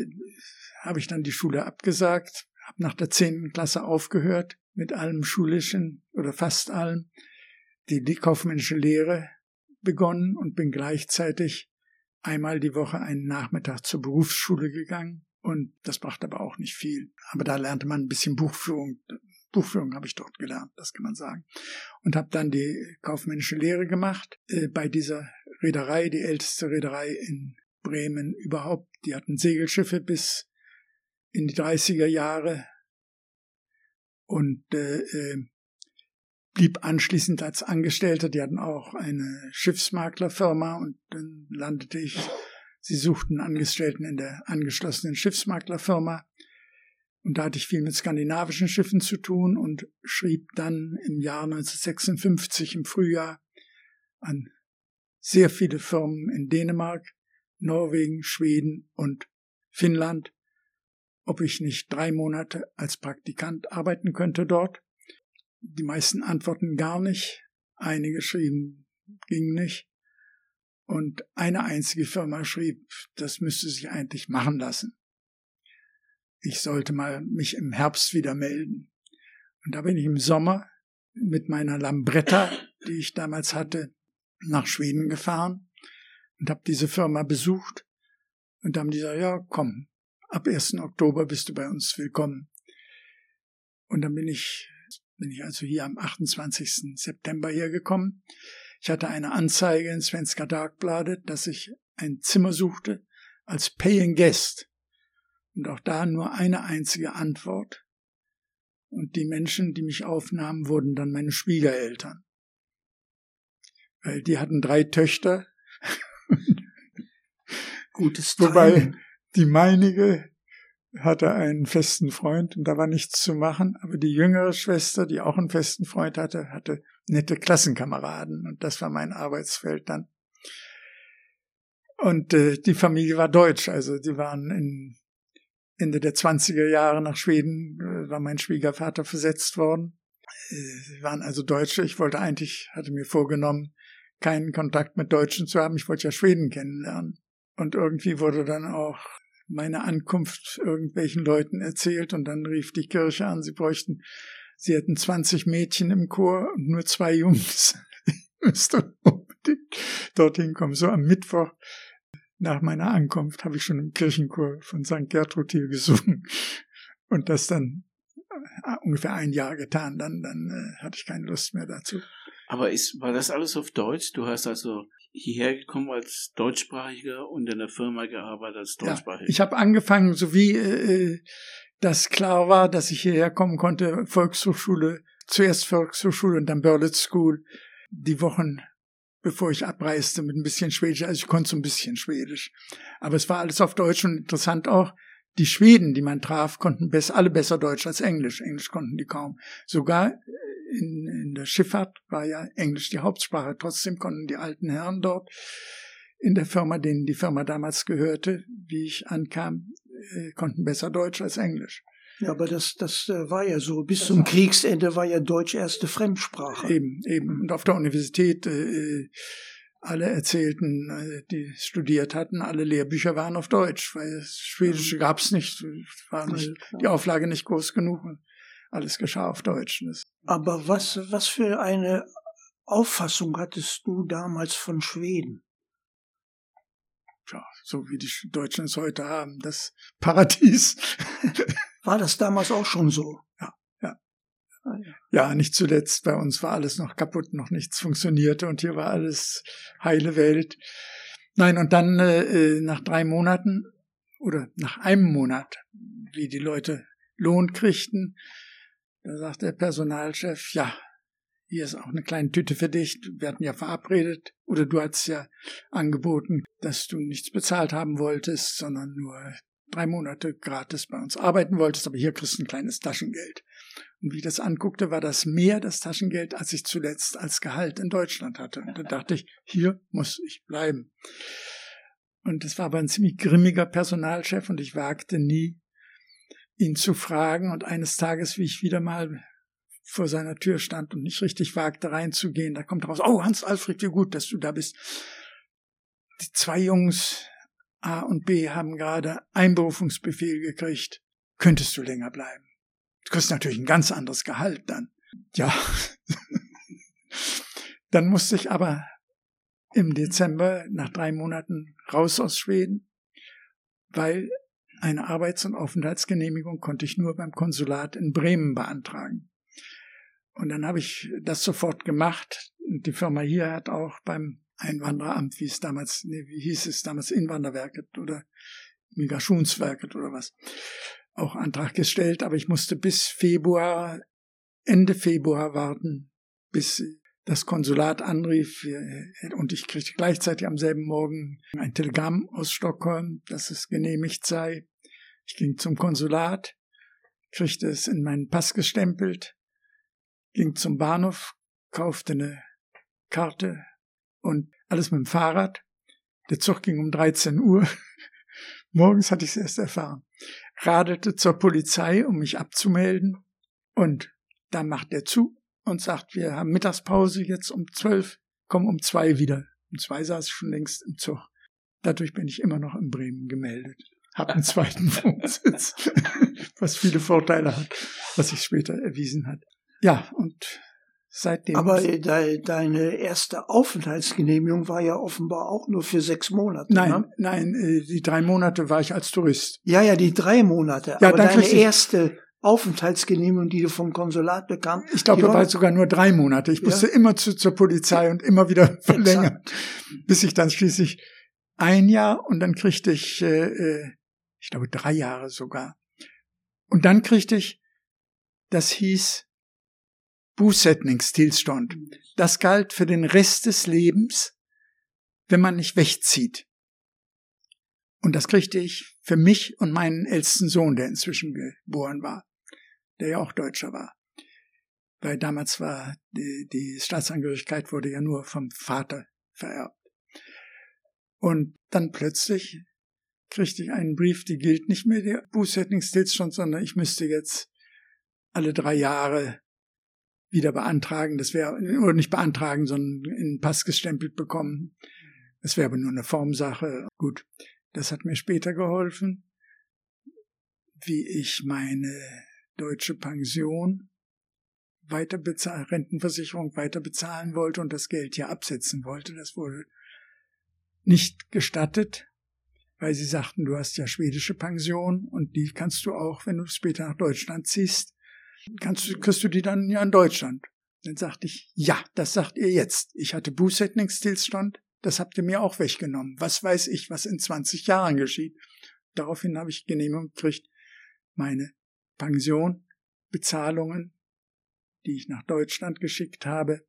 habe ich dann die Schule abgesagt, habe nach der zehnten Klasse aufgehört mit allem Schulischen oder fast allem, die, die kaufmännische Lehre begonnen und bin gleichzeitig einmal die Woche einen Nachmittag zur Berufsschule gegangen und das brachte aber auch nicht viel. Aber da lernte man ein bisschen Buchführung. Buchführung habe ich dort gelernt, das kann man sagen. Und habe dann die kaufmännische Lehre gemacht äh, bei dieser Reederei, die älteste Reederei in Bremen überhaupt. Die hatten Segelschiffe bis in die 30er Jahre und äh, äh, blieb anschließend als Angestellter. Die hatten auch eine Schiffsmaklerfirma und dann landete ich. Sie suchten Angestellten in der angeschlossenen Schiffsmaklerfirma. Und da hatte ich viel mit skandinavischen Schiffen zu tun und schrieb dann im Jahr 1956 im Frühjahr an sehr viele Firmen in Dänemark, Norwegen, Schweden und Finnland, ob ich nicht drei Monate als Praktikant arbeiten könnte dort. Die meisten antworten gar nicht. Einige schrieben, ging nicht. Und eine einzige Firma schrieb, das müsste sich eigentlich machen lassen. Ich sollte mal mich im Herbst wieder melden. Und da bin ich im Sommer mit meiner Lambretta, die ich damals hatte, nach Schweden gefahren und habe diese Firma besucht. Und da haben die gesagt, ja, komm, ab 1. Oktober bist du bei uns willkommen. Und dann bin ich bin ich also hier am 28. September hergekommen. Ich hatte eine Anzeige in Svenska Dagbladet, dass ich ein Zimmer suchte als Paying Guest. Und auch da nur eine einzige Antwort. Und die Menschen, die mich aufnahmen, wurden dann meine Schwiegereltern. Weil die hatten drei Töchter. Gutes Timing. Wobei die meinige hatte einen festen Freund und da war nichts zu machen. Aber die jüngere Schwester, die auch einen festen Freund hatte, hatte nette Klassenkameraden und das war mein Arbeitsfeld dann. Und äh, die Familie war deutsch, also die waren in Ende der 20er Jahre nach Schweden, äh, war mein Schwiegervater versetzt worden. Äh, sie waren also Deutsche. Ich wollte eigentlich, hatte mir vorgenommen, keinen Kontakt mit Deutschen zu haben. Ich wollte ja Schweden kennenlernen. Und irgendwie wurde dann auch meine Ankunft irgendwelchen Leuten erzählt und dann rief die Kirche an, sie bräuchten, sie hätten 20 Mädchen im Chor und nur zwei Jungs. Ich müsste unbedingt dorthin kommen. So am Mittwoch nach meiner Ankunft habe ich schon im Kirchenchor von St. Gertrud hier gesungen und das dann äh, ungefähr ein Jahr getan. Dann, dann äh, hatte ich keine Lust mehr dazu. Aber ist, war das alles auf Deutsch? Du hast also hierher gekommen als Deutschsprachiger und in der Firma gearbeitet als Deutschsprachiger? Ja, ich habe angefangen, so wie äh, das klar war, dass ich hierher kommen konnte, Volkshochschule, zuerst Volkshochschule und dann Berlitz School, die Wochen bevor ich abreiste mit ein bisschen Schwedisch. Also ich konnte so ein bisschen Schwedisch. Aber es war alles auf Deutsch und interessant auch, die Schweden, die man traf, konnten alle besser Deutsch als Englisch. Englisch konnten die kaum. Sogar in, in der Schifffahrt war ja Englisch die Hauptsprache. Trotzdem konnten die alten Herren dort in der Firma, denen die Firma damals gehörte, wie ich ankam, äh, konnten besser Deutsch als Englisch. Ja, aber das, das äh, war ja so. Bis das zum Kriegsende war ja Deutsch erste Fremdsprache. Eben, eben. Und auf der Universität, äh, äh alle erzählten, äh, die studiert hatten, alle Lehrbücher waren auf Deutsch, weil das Schwedische gab's nicht, war nicht, die Auflage nicht groß genug. Alles geschah auf Deutsch. Aber was, was für eine Auffassung hattest du damals von Schweden? Ja, so wie die Deutschen es heute haben, das Paradies. War das damals auch schon so? Ja, ja. Ja, nicht zuletzt. Bei uns war alles noch kaputt, noch nichts funktionierte und hier war alles heile Welt. Nein, und dann äh, äh nach drei Monaten oder nach einem Monat, wie die Leute Lohn kriegten, da sagt der Personalchef, ja, hier ist auch eine kleine Tüte für dich. Wir hatten ja verabredet, oder du hattest ja angeboten, dass du nichts bezahlt haben wolltest, sondern nur drei Monate gratis bei uns arbeiten wolltest, aber hier kriegst du ein kleines Taschengeld. Und wie ich das anguckte, war das mehr das Taschengeld, als ich zuletzt als Gehalt in Deutschland hatte. Und da dachte ich, hier muss ich bleiben. Und es war aber ein ziemlich grimmiger Personalchef und ich wagte nie, ihn zu fragen. Und eines Tages, wie ich wieder mal vor seiner Tür stand und nicht richtig wagte reinzugehen, da kommt raus, oh Hans Alfred, wie gut, dass du da bist. Die zwei Jungs A und B haben gerade Einberufungsbefehl gekriegt. Könntest du länger bleiben? Du kriegst natürlich ein ganz anderes Gehalt dann. Ja. dann musste ich aber im Dezember nach drei Monaten raus aus Schweden, weil eine Arbeits- und Aufenthaltsgenehmigung konnte ich nur beim Konsulat in Bremen beantragen. Und dann habe ich das sofort gemacht. Die Firma hier hat auch beim Einwandereramt, wie es damals, nee, wie hieß es damals, Inwanderwerket oder Migrationswerket oder was, auch Antrag gestellt. Aber ich musste bis Februar, Ende Februar warten, bis das Konsulat anrief und ich kriegte gleichzeitig am selben Morgen ein Telegramm aus Stockholm, dass es genehmigt sei. Ich ging zum Konsulat, kriegte es in meinen Pass gestempelt, ging zum Bahnhof, kaufte eine Karte und alles mit dem Fahrrad. Der Zug ging um 13 Uhr. Morgens hatte ich es erst erfahren. Radelte zur Polizei, um mich abzumelden. Und da macht er zu und sagt, wir haben Mittagspause jetzt um zwölf, komm um zwei wieder. Um zwei saß ich schon längst im Zug. Dadurch bin ich immer noch in Bremen gemeldet. Hab einen zweiten Wohnsitz, was viele Vorteile hat, was sich später erwiesen hat. Ja, und seitdem. Aber de, deine erste Aufenthaltsgenehmigung war ja offenbar auch nur für sechs Monate. Nein, ne? nein, äh, die drei Monate war ich als Tourist. Ja, ja, die drei Monate. Ja, aber deine erste Aufenthaltsgenehmigung, die du vom Konsulat bekam, Ich glaube, da war sogar nur drei Monate. Ich Ja. musste immer zu, zur Polizei und immer wieder verlängern, bis ich dann schließlich ein Jahr und dann kriegte ich, äh, äh, ich glaube, drei Jahre sogar. Und dann kriegte ich, das hieß Bosetningstilstand. Das galt für den Rest des Lebens, wenn man nicht wegzieht. Und das kriegte ich für mich und meinen ältesten Sohn, der inzwischen geboren war, der ja auch Deutscher war. Weil damals war die, die Staatsangehörigkeit wurde ja nur vom Vater vererbt. Und dann plötzlich kriegte ich einen Brief, die gilt nicht mehr der Bosetningsstillstand, sondern ich müsste jetzt alle drei Jahre wieder beantragen. Das wäre, oder nicht beantragen, sondern in den Pass gestempelt bekommen. Das wäre aber nur eine Formsache. Gut, das hat mir später geholfen, wie ich meine deutsche Pension weiter bezahlen, Rentenversicherung weiter bezahlen wollte und das Geld hier absetzen wollte. Das wurde nicht gestattet, weil sie sagten, du hast ja schwedische Pension und die kannst du auch, wenn du später nach Deutschland ziehst, kannst du, kriegst du die dann ja in Deutschland. Dann sagte ich, ja, das sagt ihr jetzt. Ich hatte Bußsetningsstillstand, das habt ihr mir auch weggenommen. Was weiß ich, was in 20 Jahren geschieht. Daraufhin habe ich Genehmigung gekriegt, meine Pension, Bezahlungen, die ich nach Deutschland geschickt habe,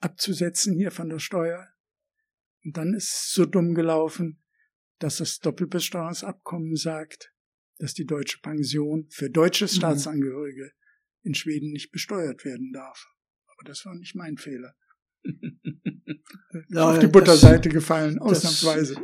abzusetzen hier von der Steuer. Und dann ist es so dumm gelaufen, dass das Doppelbesteuerungsabkommen sagt, dass die deutsche Pension für deutsche Staatsangehörige in Schweden nicht besteuert werden darf. Aber das war nicht mein Fehler. Ja, Auf die das- Butterseite gefallen, das- ausnahmsweise.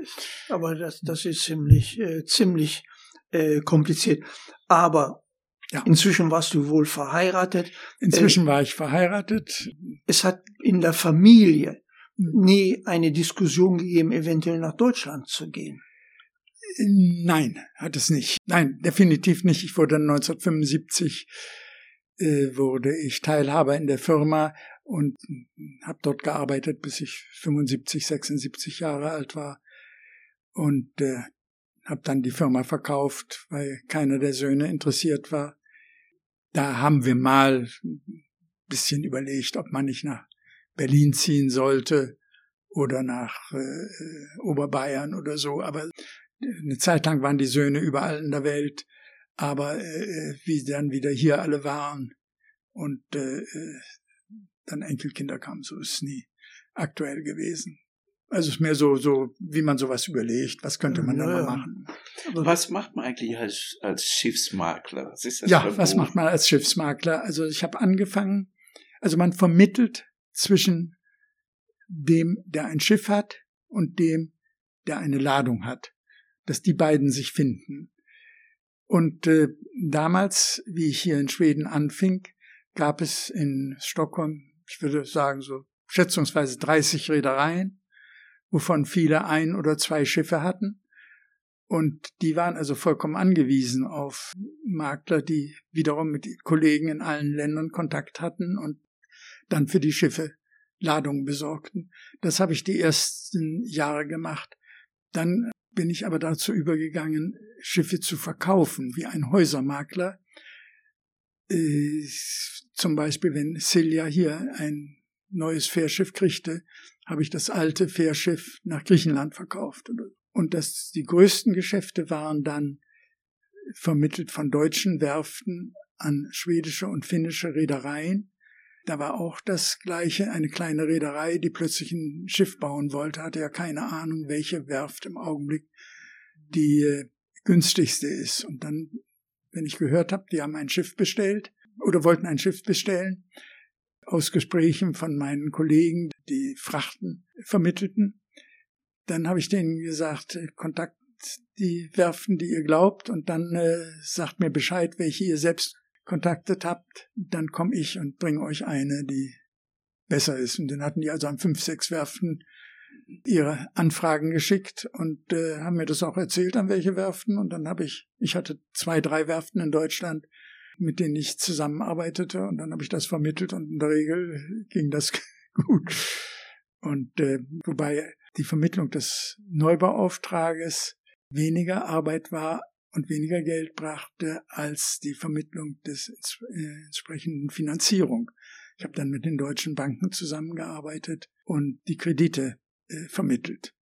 Aber das, das ist ziemlich, äh, ziemlich äh, kompliziert. Aber Ja. inzwischen warst du wohl verheiratet. Inzwischen war ich verheiratet. Es hat in der Familie nie eine Diskussion gegeben, eventuell nach Deutschland zu gehen. Nein, hat es nicht. Nein, definitiv nicht. Ich wurde dann 1975 äh, wurde ich Teilhaber in der Firma und habe dort gearbeitet, bis ich 75, 76 Jahre alt war und äh, habe dann die Firma verkauft, weil keiner der Söhne interessiert war. Da haben wir mal ein bisschen überlegt, ob man nicht nach Berlin ziehen sollte oder nach äh, Oberbayern oder so, aber eine Zeit lang waren die Söhne überall in der Welt, aber äh, wie dann wieder hier alle waren und äh, äh dann Enkelkinder kamen, so ist es nie aktuell gewesen. Also es ist mehr so, so, wie man sowas überlegt, was könnte man ja, da mal machen. Was macht man eigentlich als, als Schiffsmakler? Was ja, was macht man als Schiffsmakler? Also ich habe angefangen, also man vermittelt zwischen dem, der ein Schiff hat und dem, der eine Ladung hat, dass die beiden sich finden. Und äh, damals, wie ich hier in Schweden anfing, gab es in Stockholm, ich würde sagen so schätzungsweise 30 Reedereien wovon viele ein oder zwei Schiffe hatten. Und die waren also vollkommen angewiesen auf Makler, die wiederum mit Kollegen in allen Ländern Kontakt hatten und dann für die Schiffe Ladungen besorgten. Das habe ich die ersten Jahre gemacht. Dann bin ich aber dazu übergegangen, Schiffe zu verkaufen, wie ein Häusermakler. Äh, zum Beispiel, wenn Silja hier ein neues Fährschiff kriegte, habe ich das alte Fährschiff nach Griechenland verkauft. Und das, die größten Geschäfte waren dann vermittelt von deutschen Werften an schwedische und finnische Reedereien. Da war auch das Gleiche, eine kleine Reederei, die plötzlich ein Schiff bauen wollte, hatte ja keine Ahnung, welche Werft im Augenblick die äh, günstigste ist. Und dann, wenn ich gehört habe, die haben ein Schiff bestellt oder wollten ein Schiff bestellen, aus Gesprächen von meinen Kollegen, die Frachten vermittelten. Dann habe ich denen gesagt, äh, Kontakt die Werften, die ihr glaubt, und dann äh, sagt mir Bescheid, welche ihr selbst kontaktet habt. Dann komme ich und bringe euch eine, die besser ist. Und dann hatten die also an fünf, sechs Werften ihre Anfragen geschickt und äh, haben mir das auch erzählt, an welche Werften. Und dann habe ich, ich hatte zwei, drei Werften in Deutschland, mit denen ich zusammenarbeitete und dann habe ich das vermittelt und in der Regel ging das gut. Und äh, wobei die Vermittlung des Neubauauftrages weniger Arbeit war und weniger Geld brachte als die Vermittlung des äh, entsprechenden Finanzierung. Ich habe dann mit den deutschen Banken zusammengearbeitet und die Kredite äh, vermittelt.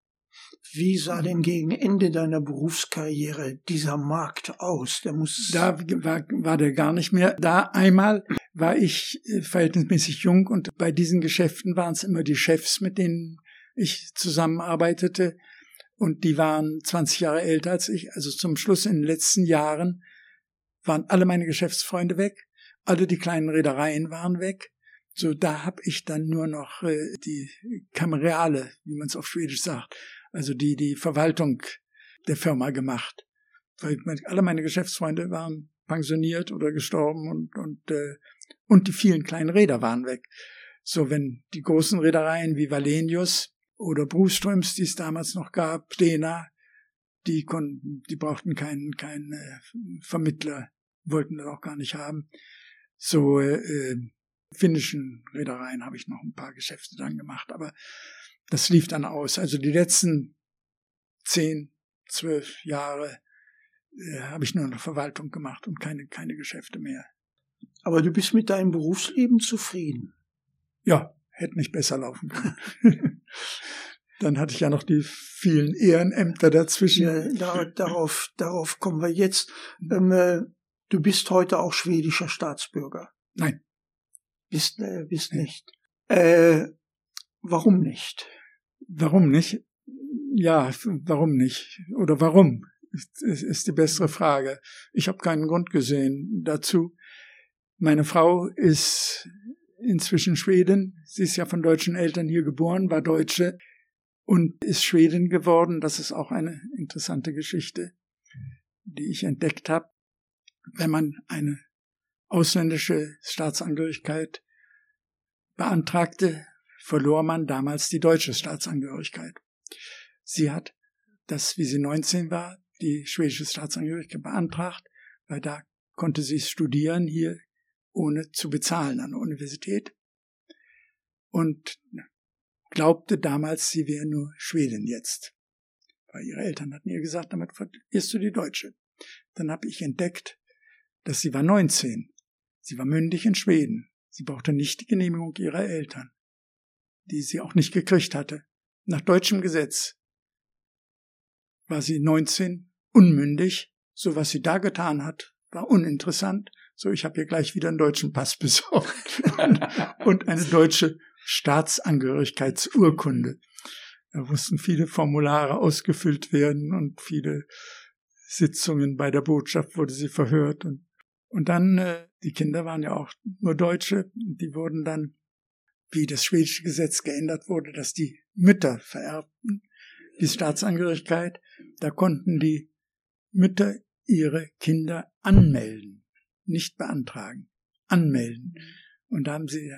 Wie sah denn gegen Ende deiner Berufskarriere dieser Markt aus? Der muss da war, war der gar nicht mehr. Da einmal war ich äh, verhältnismäßig jung und bei diesen Geschäften waren es immer die Chefs, mit denen ich zusammenarbeitete und die waren 20 Jahre älter als ich. Also zum Schluss in den letzten Jahren waren alle meine Geschäftsfreunde weg, alle die kleinen Reedereien waren weg. So, da habe ich dann nur noch äh, die Kamerale, wie man es auf Schwedisch sagt, also die, die Verwaltung der Firma gemacht. Weil alle meine Geschäftsfreunde waren pensioniert oder gestorben und, und, äh, und die vielen kleinen Räder waren weg. So, wenn die großen Reedereien wie Valenius oder Bruströms, die es damals noch gab, Stena, die konnten, die brauchten keinen, keinen äh, Vermittler, wollten das auch gar nicht haben. So, äh, äh finnischen Reedereien habe ich noch ein paar Geschäfte dann gemacht, aber das lief dann aus. Also die letzten zehn, zwölf Jahre äh, habe ich nur noch Verwaltung gemacht und keine, keine Geschäfte mehr. Aber du bist mit deinem Berufsleben zufrieden? Ja, hätte nicht besser laufen können. Dann hatte ich ja noch die vielen Ehrenämter dazwischen. Ja, da, darauf, darauf kommen wir jetzt. Ähm, äh, du bist heute auch schwedischer Staatsbürger. Nein. Bist, äh, bist nicht. Äh, warum nicht? Warum nicht? Ja, warum nicht? Oder warum? Ist, ist die bessere Frage. Ich habe keinen Grund gesehen dazu. Meine Frau ist inzwischen Schwedin. Sie ist ja von deutschen Eltern hier geboren, war Deutsche und ist Schwedin geworden. Das ist auch eine interessante Geschichte, die ich entdeckt habe. Wenn man eine ausländische Staatsangehörigkeit beantragte, verlor man damals die deutsche Staatsangehörigkeit. Sie hat das, wie sie 19 war, die schwedische Staatsangehörigkeit beantragt, weil da konnte sie studieren hier ohne zu bezahlen an der Universität und glaubte damals, sie wäre nur Schwedin jetzt. Weil ihre Eltern hatten ihr gesagt, damit wirst du die Deutsche. Dann habe ich entdeckt, dass sie war 19. Sie war mündig in Schweden. Sie brauchte nicht die Genehmigung ihrer Eltern, die sie auch nicht gekriegt hatte. Nach deutschem Gesetz war sie 19, unmündig. So was sie da getan hat, war uninteressant. So, ich habe ihr gleich wieder einen deutschen Pass besorgt und eine deutsche Staatsangehörigkeitsurkunde. Da mussten viele Formulare ausgefüllt werden und viele Sitzungen bei der Botschaft wurde sie verhört und und dann äh, die Kinder waren ja auch nur Deutsche, die wurden dann wie das schwedische Gesetz geändert wurde, dass die Mütter vererbten die Staatsangehörigkeit, da konnten die Mütter ihre Kinder anmelden, nicht beantragen, anmelden. Und da haben sie,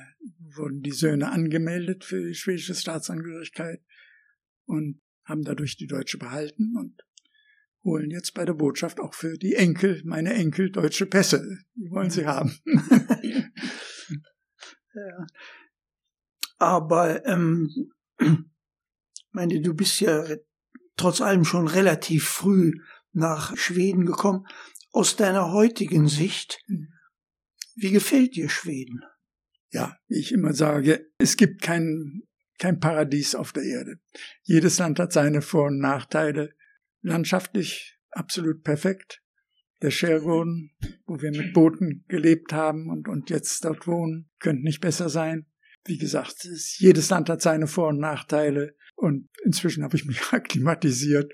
wurden die Söhne angemeldet für die schwedische Staatsangehörigkeit und haben dadurch die deutsche behalten und holen jetzt bei der Botschaft auch für die Enkel, meine Enkel, deutsche Pässe. Die wollen sie haben. ja. Aber ähm, meine, du bist ja trotz allem schon relativ früh nach Schweden gekommen. Aus deiner heutigen Sicht, hm. wie gefällt dir Schweden? Ja, wie ich immer sage, es gibt kein, kein Paradies auf der Erde. Jedes Land hat seine Vor- und Nachteile. Landschaftlich absolut perfekt. Der Shergurn, wo wir mit Booten gelebt haben und, und jetzt dort wohnen, könnte nicht besser sein. Wie gesagt, ist, jedes Land hat seine Vor- und Nachteile und inzwischen habe ich mich akklimatisiert.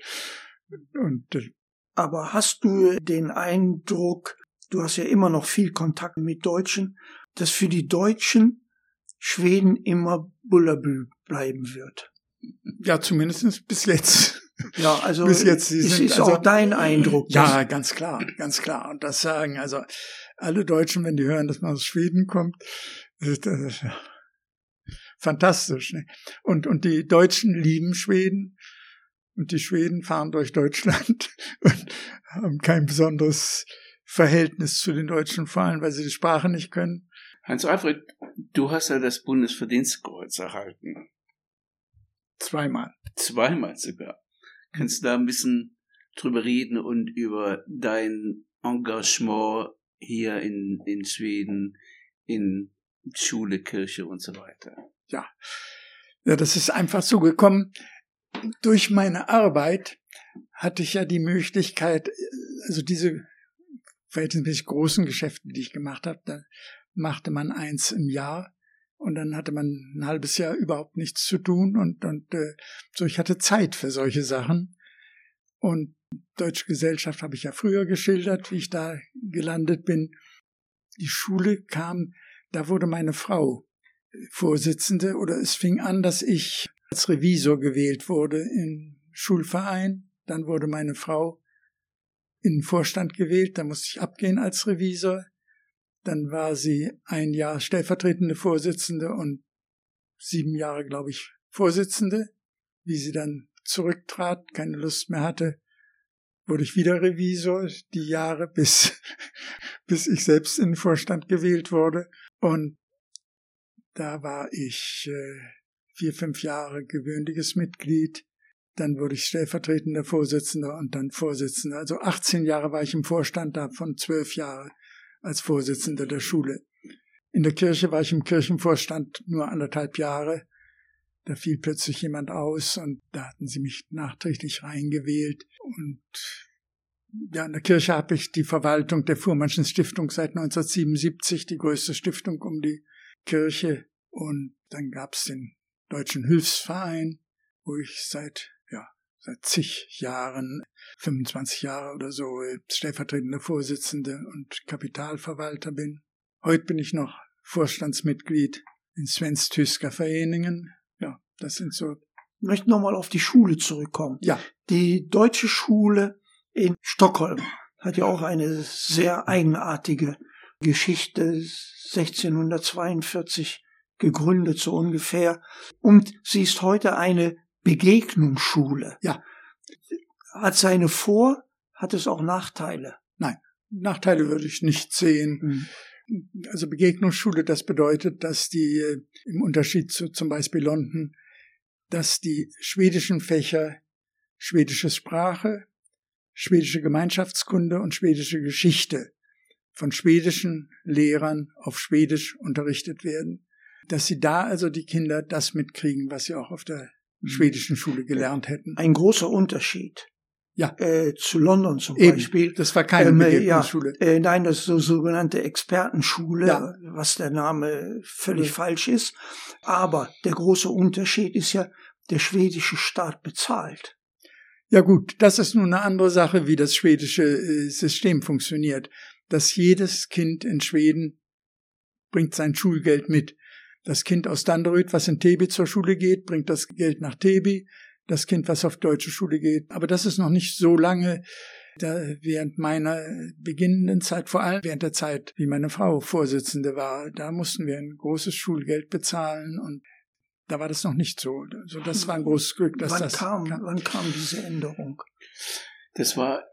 Und, äh, Aber hast du den Eindruck, du hast ja immer noch viel Kontakt mit Deutschen, dass für die Deutschen Schweden immer Bullabü bleiben wird? Ja, zumindest bis jetzt. Ja, also bis jetzt. Sie ist, ist also, auch dein Eindruck. Ja, ganz klar, ganz klar. Und das sagen also alle Deutschen, wenn die hören, dass man aus Schweden kommt, das ist fantastisch. Ne? Und und die Deutschen lieben Schweden und die Schweden fahren durch Deutschland und haben kein besonderes Verhältnis zu den Deutschen, vor allem weil sie die Sprache nicht können. Hans-Alfred, du hast ja das Bundesverdienstkreuz erhalten. Zweimal. Zweimal sogar. Kannst du da ein bisschen drüber reden und über dein Engagement hier in, in Schweden, in Schule, Kirche und so weiter? Ja. Ja, das ist einfach so gekommen. Durch meine Arbeit hatte ich ja die Möglichkeit, also diese verhältnismäßig großen Geschäfte, die ich gemacht habe, da machte man eins im Jahr und dann hatte man ein halbes Jahr überhaupt nichts zu tun und, und äh, so ich hatte Zeit für solche Sachen. Und Deutsche Gesellschaft habe ich ja früher geschildert, wie ich da gelandet bin. Die Schule kam, da wurde meine Frau Vorsitzende oder es fing an, dass ich als Revisor gewählt wurde im Schulverein. Dann wurde meine Frau in den Vorstand gewählt, da musste ich abgehen als Revisor. Dann war sie ein Jahr stellvertretende Vorsitzende und sieben Jahre, glaube ich, Vorsitzende. Wie sie dann zurücktrat, keine Lust mehr hatte, wurde ich wieder Revisor, die Jahre bis, bis ich selbst in den Vorstand gewählt wurde. Und da war ich äh, vier, fünf Jahre gewöhnliches Mitglied. Dann wurde ich stellvertretender Vorsitzender und dann Vorsitzender. Also 18 Jahre war ich im Vorstand, davon zwölf Jahre als Vorsitzender der Schule. In der Kirche war ich im Kirchenvorstand nur anderthalb Jahre. Da fiel plötzlich jemand aus und da hatten sie mich nachträglich reingewählt. Und ja, in der Kirche habe ich die Verwaltung der Fuhrmannschen Stiftung seit 1977, die größte Stiftung um die Kirche. Und dann gab es den Deutschen Hilfsverein, wo ich seit ja seit zig Jahren, 25 Jahre oder so, stellvertretende Vorsitzende und Kapitalverwalter bin. Heute bin ich noch Vorstandsmitglied in Svens Tysker Vereningen. Ja, das sind so. Ich möchte nochmal auf die Schule zurückkommen. Ja. Die deutsche Schule in Stockholm hat ja auch eine sehr eigenartige Geschichte, 1642 gegründet so ungefähr. Und sie ist heute eine Begegnungsschule. Ja. Hat seine Vor-, hat es auch Nachteile? Nein, Nachteile würde ich nicht sehen. Mhm. Also Begegnungsschule, das bedeutet, dass die äh, im Unterschied zu zum Beispiel London, dass die schwedischen Fächer schwedische Sprache, schwedische Gemeinschaftskunde und schwedische Geschichte von schwedischen Lehrern auf Schwedisch unterrichtet werden, dass sie da also die Kinder das mitkriegen, was sie auch auf der mhm. schwedischen Schule gelernt hätten. Ein großer Unterschied. Ja. Äh, zu London zum Eben. Beispiel. Das war keine Ähm, Begegnungsschule. Ja, äh, nein, das ist so sogenannte Expertenschule, Ja. was der Name völlig Ja. falsch ist. Aber der große Unterschied ist ja, der schwedische Staat bezahlt. Ja gut, das ist nun eine andere Sache, wie das schwedische äh, System funktioniert. Dass jedes Kind in Schweden bringt sein Schulgeld mit. Das Kind aus Danderyd, was in Tebi zur Schule geht, bringt das Geld nach Tebi. Das Kind, was auf deutsche Schule geht. Aber das ist noch nicht so lange. Da, während meiner beginnenden Zeit, vor allem während der Zeit, wie meine Frau Vorsitzende war, da mussten wir ein großes Schulgeld bezahlen und da war das noch nicht so. Also das war ein großes Glück, dass wann, das kam, wann kam diese Änderung? Das war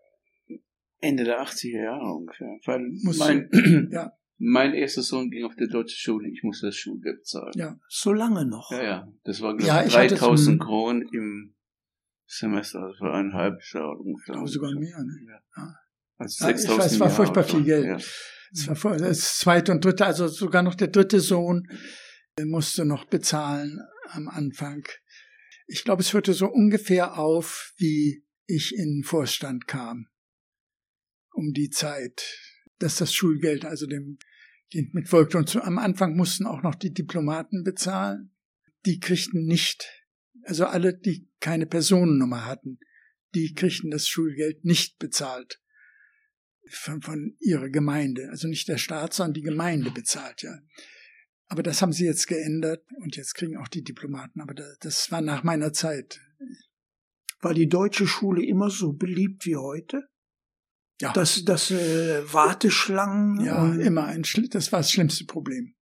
Ende der 80er Jahre ungefähr. Weil Muss- mein, ja. Mein erster Sohn ging auf die deutsche Schule, ich musste das Schulgeld bezahlen. Ja. So lange noch. Ja, ja. Das war glaub, Ja, ich, ich hatte 3000 zum- Kronen im Semester, also für ein halbes Jahr ungefähr. Aber sogar mehr, ne? Ja. Also Ja, ich 6000 weiß, es war furchtbar viel Geld. Ja. Das war vor, das zweite und dritte, also sogar noch der dritte Sohn musste noch bezahlen am Anfang. Ich glaube, es hörte so ungefähr auf, wie ich in den Vorstand kam. Um die Zeit, dass das Schulgeld also dem Kind mitfolgte. Und zu, am Anfang mussten auch noch die Diplomaten bezahlen. Die kriegten nicht, also alle, die keine Personennummer hatten, die kriegten das Schulgeld nicht bezahlt von, von ihrer Gemeinde. Also nicht der Staat, sondern die Gemeinde bezahlt, ja. Aber das haben sie jetzt geändert und jetzt kriegen auch die Diplomaten. Aber da, das war nach meiner Zeit. War die deutsche Schule immer so beliebt wie heute? Ja, Das, das äh, Warteschlangen ja immer ein, das war das schlimmste Problem.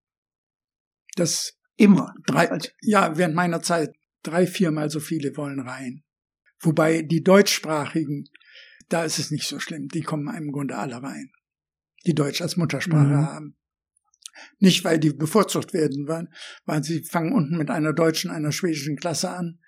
Das immer. drei, Also- ja, während meiner Zeit drei, viermal so viele wollen rein. Wobei die deutschsprachigen, da ist es nicht so schlimm. Die kommen im Grunde alle rein. Die Deutsch als Muttersprache Mhm. haben. Nicht, weil die bevorzugt werden, weil, weil sie fangen unten mit einer deutschen, einer schwedischen Klasse an.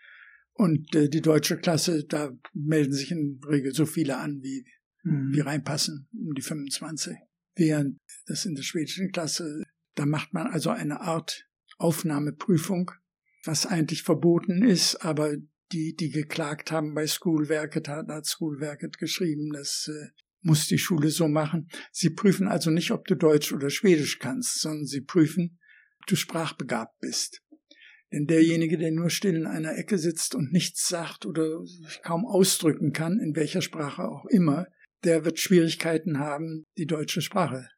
Und äh, die deutsche Klasse, da melden sich in der Regel so viele an, wie, Mhm. die reinpassen, um die 25. Während das in der schwedischen Klasse, da macht man also eine Art Aufnahmeprüfung, was eigentlich verboten ist, aber die, die geklagt haben bei Schoolwerket, hat, hat Schoolwerket geschrieben, das äh, muss die Schule so machen. Sie prüfen also nicht, ob du Deutsch oder Schwedisch kannst, sondern sie prüfen, ob du sprachbegabt bist. Denn derjenige, der nur still in einer Ecke sitzt und nichts sagt oder sich kaum ausdrücken kann, in welcher Sprache auch immer, der wird Schwierigkeiten haben, die deutsche Sprache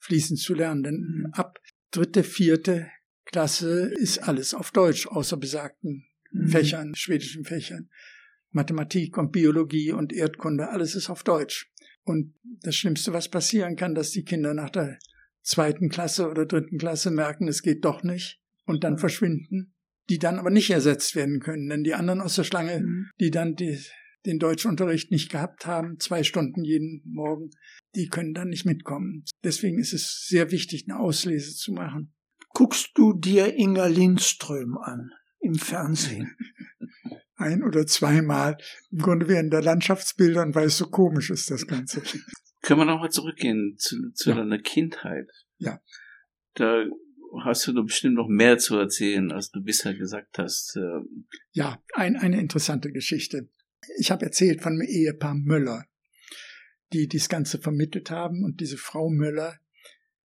fließend zu lernen. Denn ab dritte, vierte Klasse ist alles auf Deutsch, außer besagten Mhm. Fächern, schwedischen Fächern. Mathematik und Biologie und Erdkunde, alles ist auf Deutsch. Und das Schlimmste, was passieren kann, dass die Kinder nach der zweiten Klasse oder dritten Klasse merken, es geht doch nicht und dann verschwinden, die dann aber nicht ersetzt werden können. Denn die anderen aus der Schlange, Mhm. die dann die, den Deutschunterricht nicht gehabt haben, zwei Stunden jeden Morgen, die können dann nicht mitkommen. Deswegen ist es sehr wichtig, eine Auslese zu machen. Guckst du dir Inga Lindström an im Fernsehen? Ein oder zweimal. Im Grunde während der Landschaftsbildern, weil es so komisch ist, das Ganze. Können wir nochmal zurückgehen zu, zu Ja. deiner Kindheit? Ja. Da hast du doch bestimmt noch mehr zu erzählen, als du bisher gesagt hast. Äh, Ja, ein, eine interessante Geschichte. Ich habe erzählt von dem Ehepaar Möller, die dies Ganze vermittelt haben und diese Frau Möller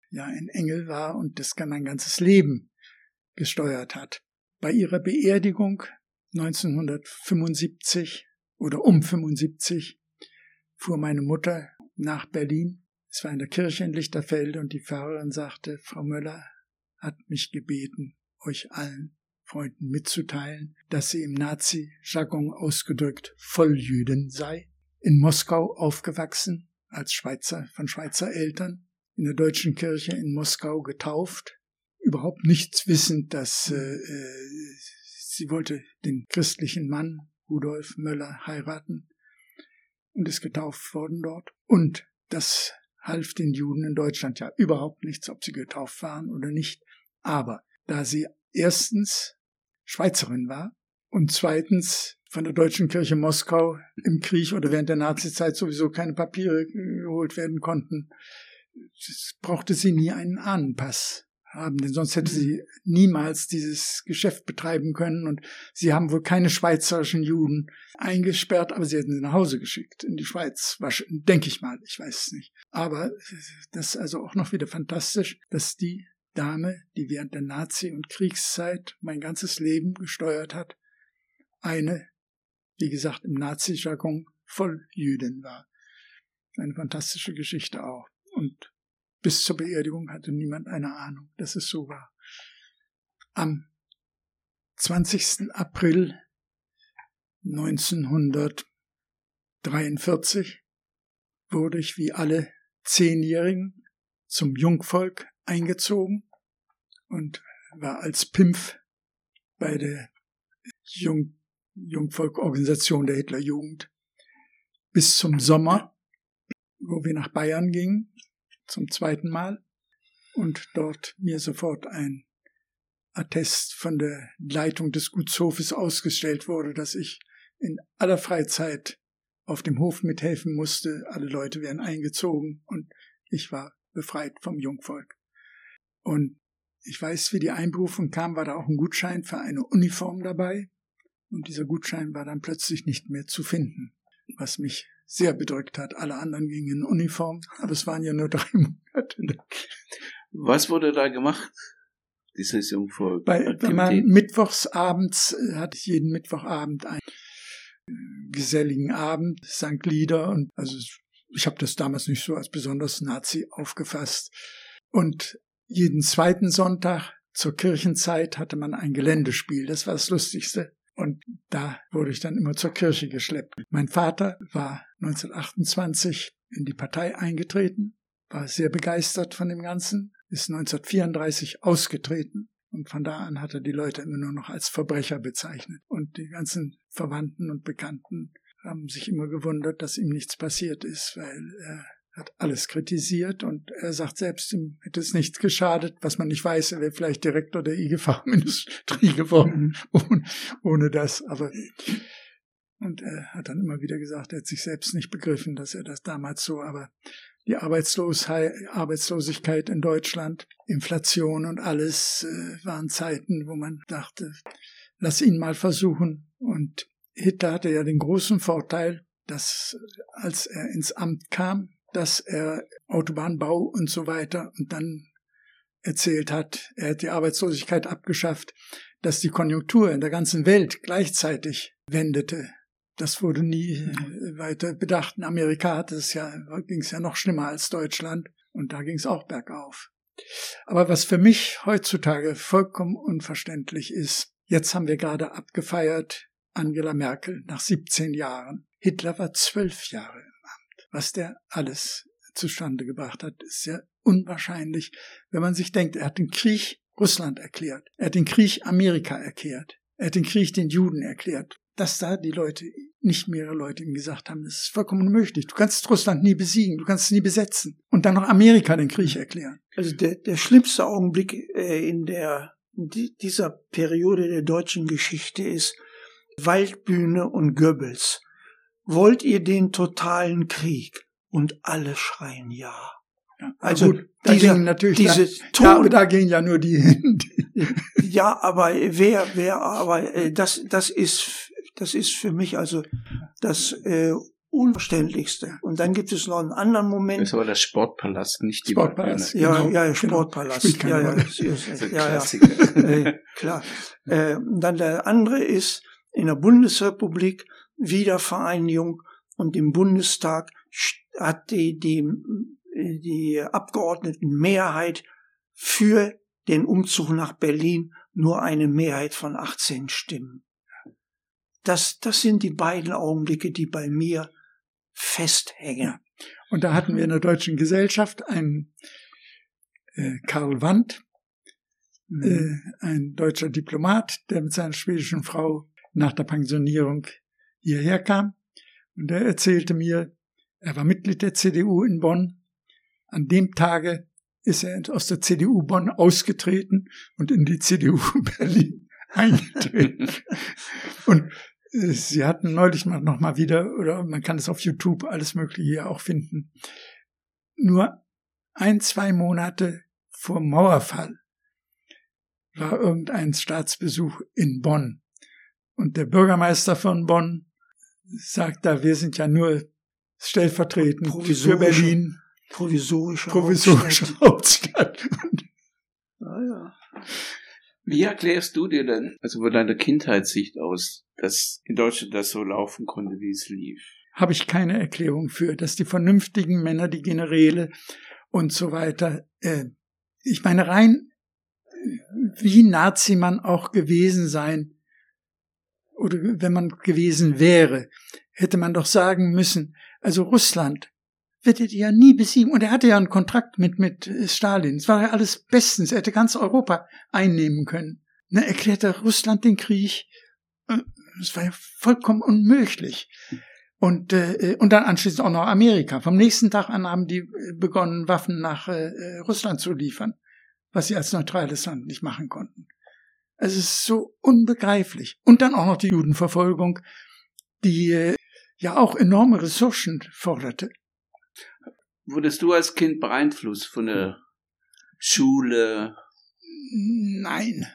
ja ein Engel war und das mein ganzes Leben gesteuert hat. Bei ihrer Beerdigung 1975 oder um 75 fuhr meine Mutter nach Berlin. Es war in der Kirche in Lichterfelde und die Pfarrerin sagte, Frau Möller hat mich gebeten, euch allen Freunden mitzuteilen, dass sie im Nazi-Jargon ausgedrückt Volljüdin sei, in Moskau aufgewachsen, als Schweizer von Schweizer Eltern, in der deutschen Kirche in Moskau getauft, überhaupt nichts wissend, dass äh, äh, sie wollte den christlichen Mann Rudolf Möller heiraten und ist getauft worden dort. Und das half den Juden in Deutschland ja überhaupt nichts, ob sie getauft waren oder nicht. Aber da sie erstens Schweizerin war und zweitens von der Deutschen Kirche Moskau im Krieg oder während der Nazizeit sowieso keine Papiere geholt werden konnten, brauchte sie nie einen Ahnenpass haben, denn sonst hätte sie niemals dieses Geschäft betreiben können. Und sie haben wohl keine schweizerischen Juden eingesperrt, aber sie hätten sie nach Hause geschickt in die Schweiz, denke ich mal, ich weiß es nicht. Aber das ist also auch noch wieder fantastisch, dass die Dame, die während der Nazi- und Kriegszeit mein ganzes Leben gesteuert hat, eine, wie gesagt, im Nazi-Jargon Volljüdin war. Eine fantastische Geschichte auch. Und bis zur Beerdigung hatte niemand eine Ahnung, dass es so war. Am 20. April 1943 wurde ich wie alle Zehnjährigen zum Jungvolk eingezogen und war als Pimpf bei der Jung Jungvolkorganisation der Hitlerjugend bis zum Sommer, wo wir nach Bayern gingen zum zweiten Mal und dort mir sofort ein Attest von der Leitung des Gutshofes ausgestellt wurde, dass ich in aller Freizeit auf dem Hof mithelfen musste. Alle Leute wären eingezogen und ich war befreit vom Jungvolk. Und ich weiß, wie die Einberufung kam, war da auch ein Gutschein für eine Uniform dabei. Und dieser Gutschein war dann plötzlich nicht mehr zu finden, was mich sehr bedrückt hat. Alle anderen gingen in Uniform, aber es waren ja nur drei Monate. Was wurde da gemacht? Diese Jungvolk? Bei, wenn man mittwochsabends äh, hatte ich jeden Mittwochabend einen äh, geselligen Abend, sang Lieder und also ich habe das damals nicht so als besonders Nazi aufgefasst. Und jeden zweiten Sonntag zur Kirchenzeit hatte man ein Geländespiel. Das war das Lustigste. Und da wurde ich dann immer zur Kirche geschleppt. Mein Vater war 1928 in die Partei eingetreten, war sehr begeistert von dem Ganzen, ist 1934 ausgetreten und von da an hat er die Leute immer nur noch als Verbrecher bezeichnet. Und die ganzen Verwandten und Bekannten haben sich immer gewundert, dass ihm nichts passiert ist, weil er hat alles kritisiert und er sagt selbst, ihm hätte es nichts geschadet, was man nicht weiß, er wäre vielleicht Direktor der IG Farbenindustrie geworden, ohne, ohne das, aber und er hat dann immer wieder gesagt, er hat sich selbst nicht begriffen, dass er das damals so, aber die Arbeitslosigkeit in Deutschland, Inflation und alles äh, waren Zeiten, wo man dachte, lass ihn mal versuchen. Und Hitler hatte ja den großen Vorteil, dass als er ins Amt kam, dass er Autobahnbau und so weiter und dann erzählt hat, er hat die Arbeitslosigkeit abgeschafft, dass die Konjunktur in der ganzen Welt gleichzeitig wendete. Das wurde nie weiter bedacht. In Amerika hat es ja, ging es ja noch schlimmer als Deutschland und da ging es auch bergauf. Aber was für mich heutzutage vollkommen unverständlich ist, jetzt haben wir gerade abgefeiert Angela Merkel nach 17 Jahren. Hitler war zwölf Jahre was der alles zustande gebracht hat, ist ja unwahrscheinlich, wenn man sich denkt, er hat den Krieg Russland erklärt, er hat den Krieg Amerika erklärt, er hat den Krieg den Juden erklärt. Dass da die Leute, nicht mehrere Leute ihm gesagt haben, das ist vollkommen unmöglich. Du kannst Russland nie besiegen, du kannst es nie besetzen und dann noch Amerika den Krieg erklären. Also der, der schlimmste Augenblick äh, in der in dieser Periode der deutschen Geschichte ist Waldbühne und Goebbels wollt ihr den totalen Krieg? Und alle schreien ja. ja also gut, da dieser, natürlich diese da, Ton, ja, aber da gehen ja nur die, die ja, aber wer wer aber äh, das das ist das ist für mich also das äh, Unverständlichste. Und dann gibt es noch einen anderen Moment. Das war der Sportpalast, nicht die Sportpalast. Ja, genau. ja, genau. Sportpalast. Genau. Ja, ja, ist, ja, ja. äh, klar. Äh, dann der andere ist in der Bundesrepublik Wiedervereinigung und im Bundestag hat die, die, die Abgeordnetenmehrheit für den Umzug nach Berlin nur eine Mehrheit von 18 Stimmen. Das, das sind die beiden Augenblicke, die bei mir festhängen. Und da hatten wir in der deutschen Gesellschaft einen äh, Karl Wandt, mhm. äh, ein deutscher Diplomat, der mit seiner schwedischen Frau nach der Pensionierung hierher kam und er erzählte mir, er war Mitglied der CDU in Bonn An dem Tage ist er aus der CDU Bonn ausgetreten und in die CDU Berlin eingetreten. und äh, sie hatten neulich mal noch mal wieder, oder man kann es auf YouTube alles Mögliche hier auch finden, nur ein, zwei Monate vor Mauerfall war irgendein Staatsbesuch in Bonn. Und der Bürgermeister von Bonn sagt da, wir sind ja nur stellvertretend für Berlin. Provisorische, provisorische Hauptstadt. Hauptstadt. ah, ja. Wie erklärst du dir denn, also von deiner Kindheitssicht aus, dass in Deutschland das so laufen konnte, wie es lief? Habe ich keine Erklärung für, dass die vernünftigen Männer, die Generäle und so weiter, äh, ich meine rein, wie Nazi man auch gewesen sein oder wenn man gewesen wäre, hätte man doch sagen müssen, also Russland wird er ja nie besiegen. Und er hatte ja einen Kontrakt mit, mit Stalin. Es war ja alles bestens. Er hätte ganz Europa einnehmen können. Dann erklärte Russland den Krieg. Es war ja vollkommen unmöglich. Und, äh, und dann anschließend auch noch Amerika. Vom nächsten Tag an haben die begonnen, Waffen nach äh, Russland zu liefern, was sie als neutrales Land nicht machen konnten. Es ist so unbegreiflich. Und dann auch noch die Judenverfolgung, die äh, ja auch enorme Ressourcen forderte. Wurdest du als Kind beeinflusst von der Schule? Nein,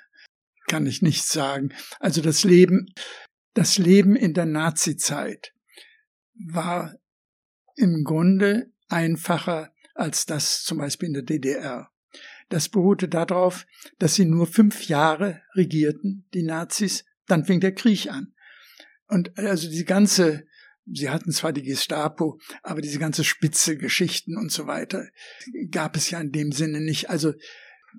kann ich nicht sagen. Also das Leben, das Leben in der Nazizeit war im Grunde einfacher als das zum Beispiel in der DDR. Das beruhte darauf, dass sie nur fünf Jahre regierten, die Nazis, dann fing der Krieg an. Und also die ganze, sie hatten zwar die Gestapo, aber diese ganze spitze Geschichten und so weiter gab es ja in dem Sinne nicht. Also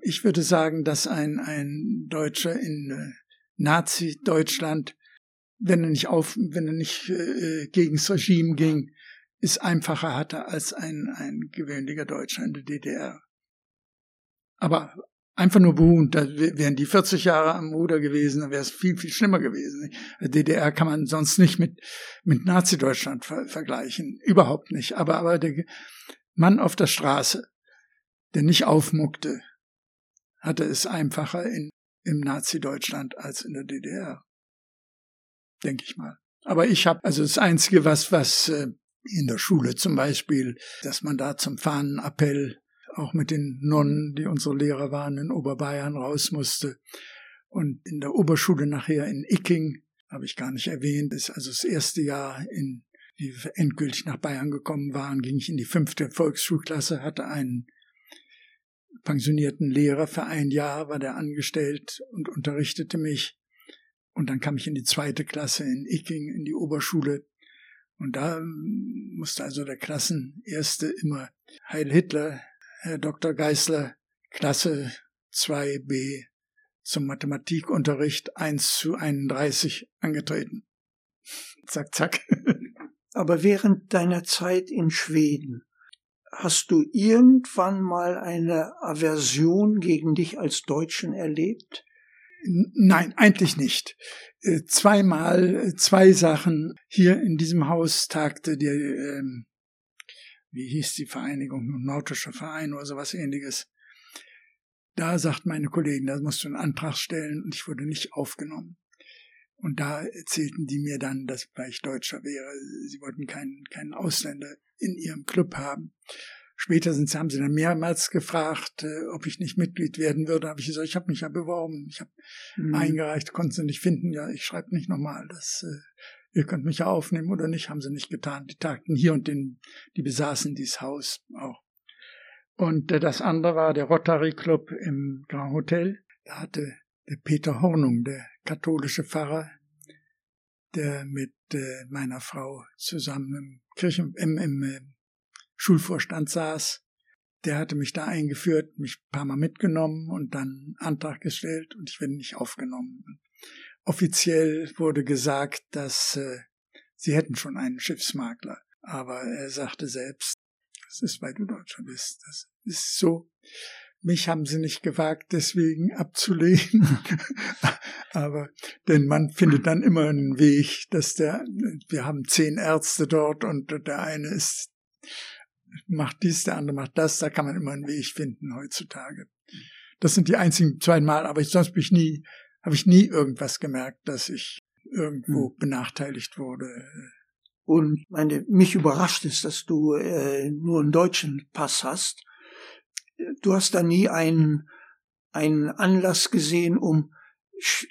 ich würde sagen, dass ein, ein Deutscher in äh, Nazi-Deutschland, wenn er nicht auf, wenn er nicht äh, gegen das Regime ging, es einfacher hatte als ein, ein gewöhnlicher Deutscher in der DDR. Aber einfach nur beruhend, da wären die 40 Jahre am Ruder gewesen, dann wäre es viel, viel schlimmer gewesen. DDR kann man sonst nicht mit, mit Nazi-Deutschland ver vergleichen. Überhaupt nicht. Aber, aber der Mann auf der Straße, der nicht aufmuckte, hatte es einfacher in, im Nazi-Deutschland als in der DDR. Denke ich mal. Aber ich habe, also das Einzige, was, was äh, in der Schule zum Beispiel, dass man da zum Fahnenappell auch mit den Nonnen, die unsere Lehrer waren, in Oberbayern raus musste. Und in der Oberschule nachher in Icking, habe ich gar nicht erwähnt, ist also das erste Jahr, in, wie wir endgültig nach Bayern gekommen waren, ging ich in die fünfte Volksschulklasse, hatte einen pensionierten Lehrer für ein Jahr, war der angestellt und unterrichtete mich. Und dann kam ich in die zweite Klasse in Icking, in die Oberschule. Und da musste also der Klassenerste immer Heil Hitler Herr Dr. Geißler, Klasse 2b zum Mathematikunterricht 1 zu 31 angetreten. Zack, zack. Aber während deiner Zeit in Schweden, hast du irgendwann mal eine Aversion gegen dich als Deutschen erlebt? Nein, eigentlich nicht. Äh, zweimal, äh, zwei Sachen. Hier in diesem Haus tagte der ähm, wie hieß die Vereinigung, Nautischer Verein oder sowas ähnliches. Da sagt meine Kollegin, da musst du einen Antrag stellen und ich wurde nicht aufgenommen. Und da erzählten die mir dann, dass weil ich Deutscher wäre, sie wollten keinen, keinen Ausländer in ihrem Club haben. Später sind, haben sie dann mehrmals gefragt, äh, ob ich nicht Mitglied werden würde. Habe ich gesagt, ich habe mich ja beworben, ich habe mhm. eingereicht, konnten sie nicht finden. Ja, ich schreibe nicht nochmal. Das äh, ihr könnt mich ja aufnehmen oder nicht, haben sie nicht getan. Die tagten hier und den, die besaßen dieses Haus auch. Und äh, das andere war der Rotary Club im Grand Hotel. Da hatte der Peter Hornung, der katholische Pfarrer, der mit äh, meiner Frau zusammen im Kirchen, im, im äh, Schulvorstand saß. Der hatte mich da eingeführt, mich ein paar Mal mitgenommen und dann Antrag gestellt und ich werde nicht aufgenommen. Offiziell wurde gesagt, dass äh, sie hätten schon einen Schiffsmakler, aber er sagte selbst, das ist, weil du Deutscher bist. Das ist so. Mich haben sie nicht gewagt, deswegen abzulehnen. aber, denn man findet dann immer einen Weg, dass der, wir haben zehn Ärzte dort und der eine ist macht dies, der andere macht das, da kann man immer einen Weg finden heutzutage. Das sind die einzigen zwei Mal, aber ich, sonst bin ich nie, habe ich nie irgendwas gemerkt, dass ich irgendwo hm. benachteiligt wurde. Und meine, mich überrascht es, dass du äh, nur einen deutschen Pass hast. Du hast da nie einen, einen Anlass gesehen, um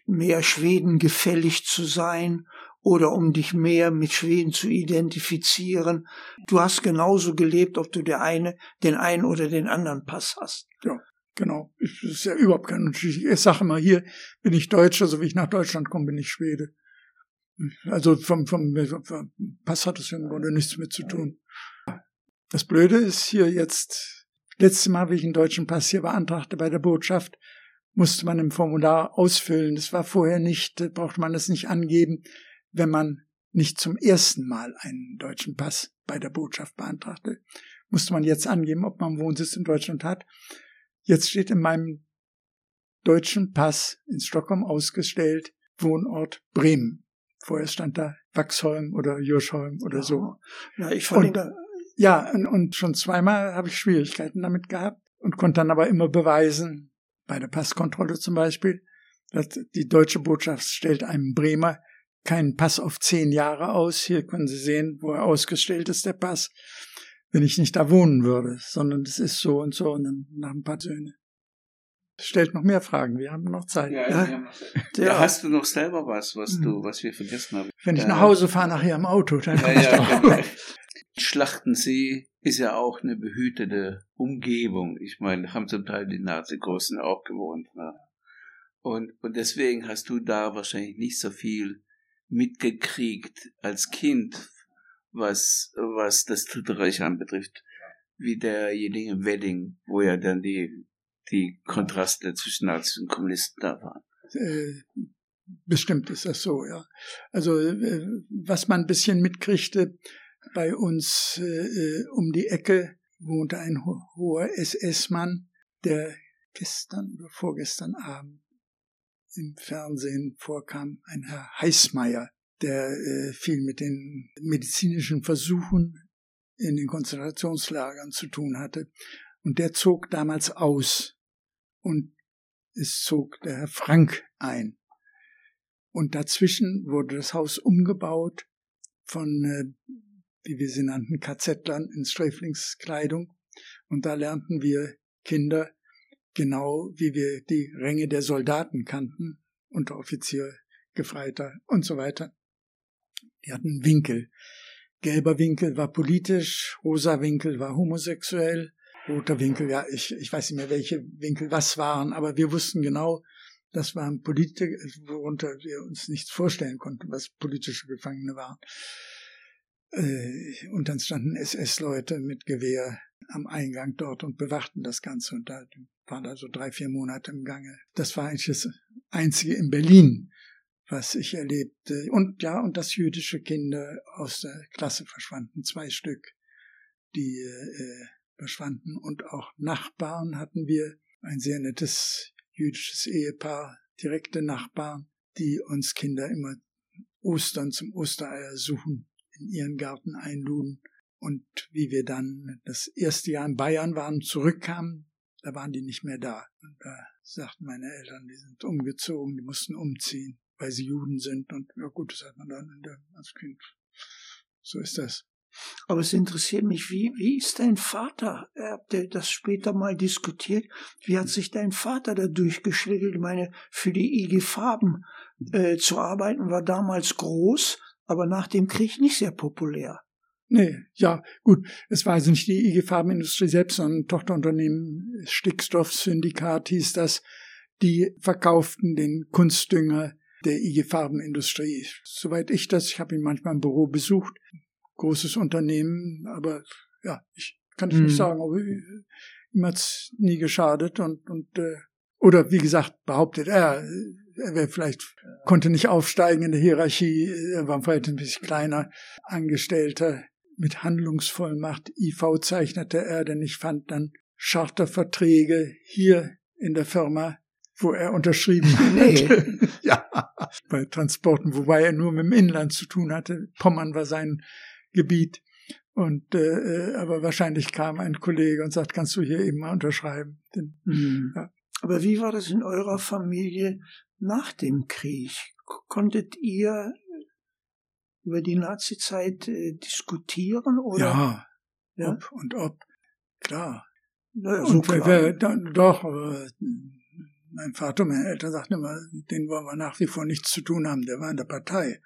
mehr Schweden gefällig zu sein oder um dich mehr mit Schweden zu identifizieren. Du hast genauso gelebt, ob du der eine, den einen oder den anderen Pass hast. Ja, genau. Das ist ja überhaupt kein Unterschied. Ich sage immer, hier bin ich Deutscher, so wie ich nach Deutschland komme, bin ich Schwede. Also vom, vom, vom Pass hat es im Grunde nichts mit zu tun. Das Blöde ist hier jetzt, letztes Mal, wie ich einen deutschen Pass hier beantragte bei der Botschaft, musste man im Formular ausfüllen. Das war vorher nicht, brauchte man das nicht angeben wenn man nicht zum ersten Mal einen deutschen Pass bei der Botschaft beantragte, musste man jetzt angeben, ob man Wohnsitz in Deutschland hat. Jetzt steht in meinem deutschen Pass in Stockholm ausgestellt Wohnort Bremen. Vorher stand da Wachsholm oder Jurschholm oder so. Ja, ich und, ja, und, und schon zweimal habe ich Schwierigkeiten damit gehabt und konnte dann aber immer beweisen, bei der Passkontrolle zum Beispiel, dass die deutsche Botschaft stellt einem Bremer keinen Pass auf zehn Jahre aus. Hier können Sie sehen, wo er ausgestellt ist, der Pass. Wenn ich nicht da wohnen würde, sondern es ist so und so und dann nach ein paar Söhne. Stellt noch mehr Fragen, wir haben noch Zeit. Ja, ja. ja. ja hast du noch selber was, was du, hm. was wir vergessen haben? Wenn ich nach Hause fahre, nachher im Auto, dann ja, ja, genau. Schlachtensee ist ja auch eine behütete Umgebung. Ich meine, haben zum Teil die Nazi-Großen auch gewohnt. Ne? Und, und deswegen hast du da wahrscheinlich nicht so viel mitgekriegt als Kind, was, was das Dritte Reich anbetrifft, wie derjenige Wedding, wo ja dann die, die Kontraste zwischen Nazis und Kommunisten da waren. Äh, bestimmt ist das so, ja. Also äh, was man ein bisschen mitkriegte, bei uns äh, um die Ecke wohnte ein hoher SS-Mann, der gestern oder vorgestern Abend im Fernsehen vorkam, ein Herr Heißmeier, der äh, viel mit den medizinischen Versuchen in den Konzentrationslagern zu tun hatte. Und der zog damals aus. Und es zog der Herr Frank ein. Und dazwischen wurde das Haus umgebaut von, äh, wie wir sie nannten, KZ-Lern in Sträflingskleidung. Und da lernten wir Kinder genau wie wir die Ränge der Soldaten kannten, Unteroffizier, Gefreiter und so weiter. Die hatten Winkel. Gelber Winkel war politisch, rosa Winkel war homosexuell, roter Winkel, ja, ich, ich weiß nicht mehr, welche Winkel was waren, aber wir wussten genau, das waren Politiker, worunter wir uns nichts vorstellen konnten, was politische Gefangene waren. Äh, und dann standen SS-Leute mit Gewehr am Eingang dort und bewachten das Ganze. Und da waren also drei, vier Monate im Gange. Das war eigentlich das Einzige in Berlin, was ich erlebte. Und ja, und dass jüdische Kinder aus der Klasse verschwanden. Zwei Stück, die äh, verschwanden. Und auch Nachbarn hatten wir. Ein sehr nettes jüdisches Ehepaar, direkte Nachbarn, die uns Kinder immer Ostern zum Ostereier suchen in ihren Garten einluden. Und wie wir dann das erste Jahr in Bayern waren, zurückkamen, da waren die nicht mehr da. Und da sagten meine Eltern, die sind umgezogen, die mussten umziehen, weil sie Juden sind. Und ja gut, das hat man dann der, als Kind. So ist das. Aber es interessiert mich, wie, wie ist dein Vater? Habt ihr das später mal diskutiert? Wie hat sich dein Vater da durchgeschlägelt? Ich meine, für die IG Farben äh, zu arbeiten war damals groß, aber nach dem Krieg nicht sehr populär. Nee, ja, gut. Es war also nicht die IG Farbenindustrie selbst, sondern ein Tochterunternehmen, Stickstoffsyndikat hieß das. Die verkauften den Kunstdünger der IG Farbenindustrie. Soweit ich das, ich habe ihn manchmal im Büro besucht. Großes Unternehmen, aber ja, ich kann es hm. nicht sagen, aber ihm hat's nie geschadet und, und äh, oder wie gesagt, behauptet er, er wäre vielleicht, konnte nicht aufsteigen in der Hierarchie, er war vielleicht ein bisschen kleiner Angestellter mit Handlungsvollmacht IV zeichnete er, denn ich fand dann Charterverträge hier in der Firma, wo er unterschrieben nee. hatte. ja, bei Transporten, wobei er nur mit dem Inland zu tun hatte. Pommern war sein Gebiet. Und äh, äh, aber wahrscheinlich kam ein Kollege und sagt, kannst du hier eben mal unterschreiben? Denn, mhm. ja. Aber wie war das in eurer Familie nach dem Krieg? Konntet ihr über die Nazizeit äh, diskutieren oder? Ja, ja, ob und ob, klar. Naja, so und klar. Wir, wir, doch, aber mein Vater, meine Eltern sagten immer, den wollen wir nach wie vor nichts zu tun haben, der war in der Partei.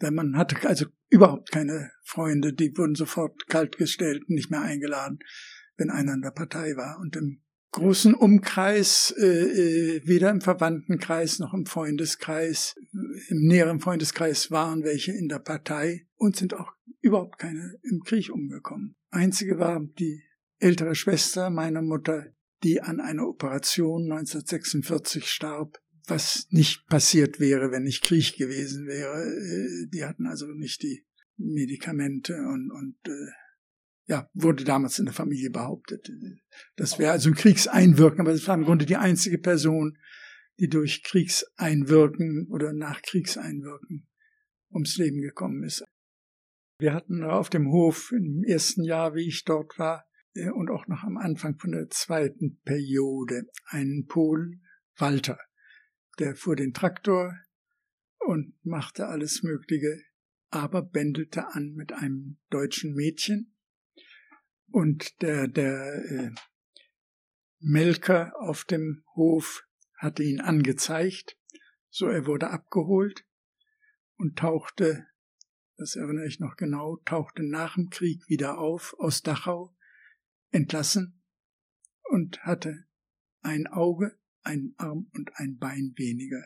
Denn man hatte also überhaupt keine Freunde, die wurden sofort kaltgestellt nicht mehr eingeladen, wenn einer in der Partei war. Und im großen Umkreis, äh, äh, weder im Verwandtenkreis noch im Freundeskreis, im näheren Freundeskreis waren welche in der Partei und sind auch überhaupt keine im Krieg umgekommen. Einzige war die ältere Schwester meiner Mutter, die an einer Operation 1946 starb, was nicht passiert wäre, wenn nicht Krieg gewesen wäre. Äh, die hatten also nicht die Medikamente und, und äh, ja, wurde damals in der Familie behauptet. Das wäre also ein Kriegseinwirken, aber es war im Grunde die einzige Person, die durch Kriegseinwirken oder nach Kriegseinwirken ums Leben gekommen ist. Wir hatten auf dem Hof im ersten Jahr, wie ich dort war, und auch noch am Anfang von der zweiten Periode einen Polen, Walter, der fuhr den Traktor und machte alles Mögliche, aber bändelte an mit einem deutschen Mädchen. Und der, der äh, Melker auf dem Hof hatte ihn angezeigt, so er wurde abgeholt und tauchte, das erinnere ich noch genau, tauchte nach dem Krieg wieder auf aus Dachau, entlassen und hatte ein Auge ein Arm und ein Bein weniger.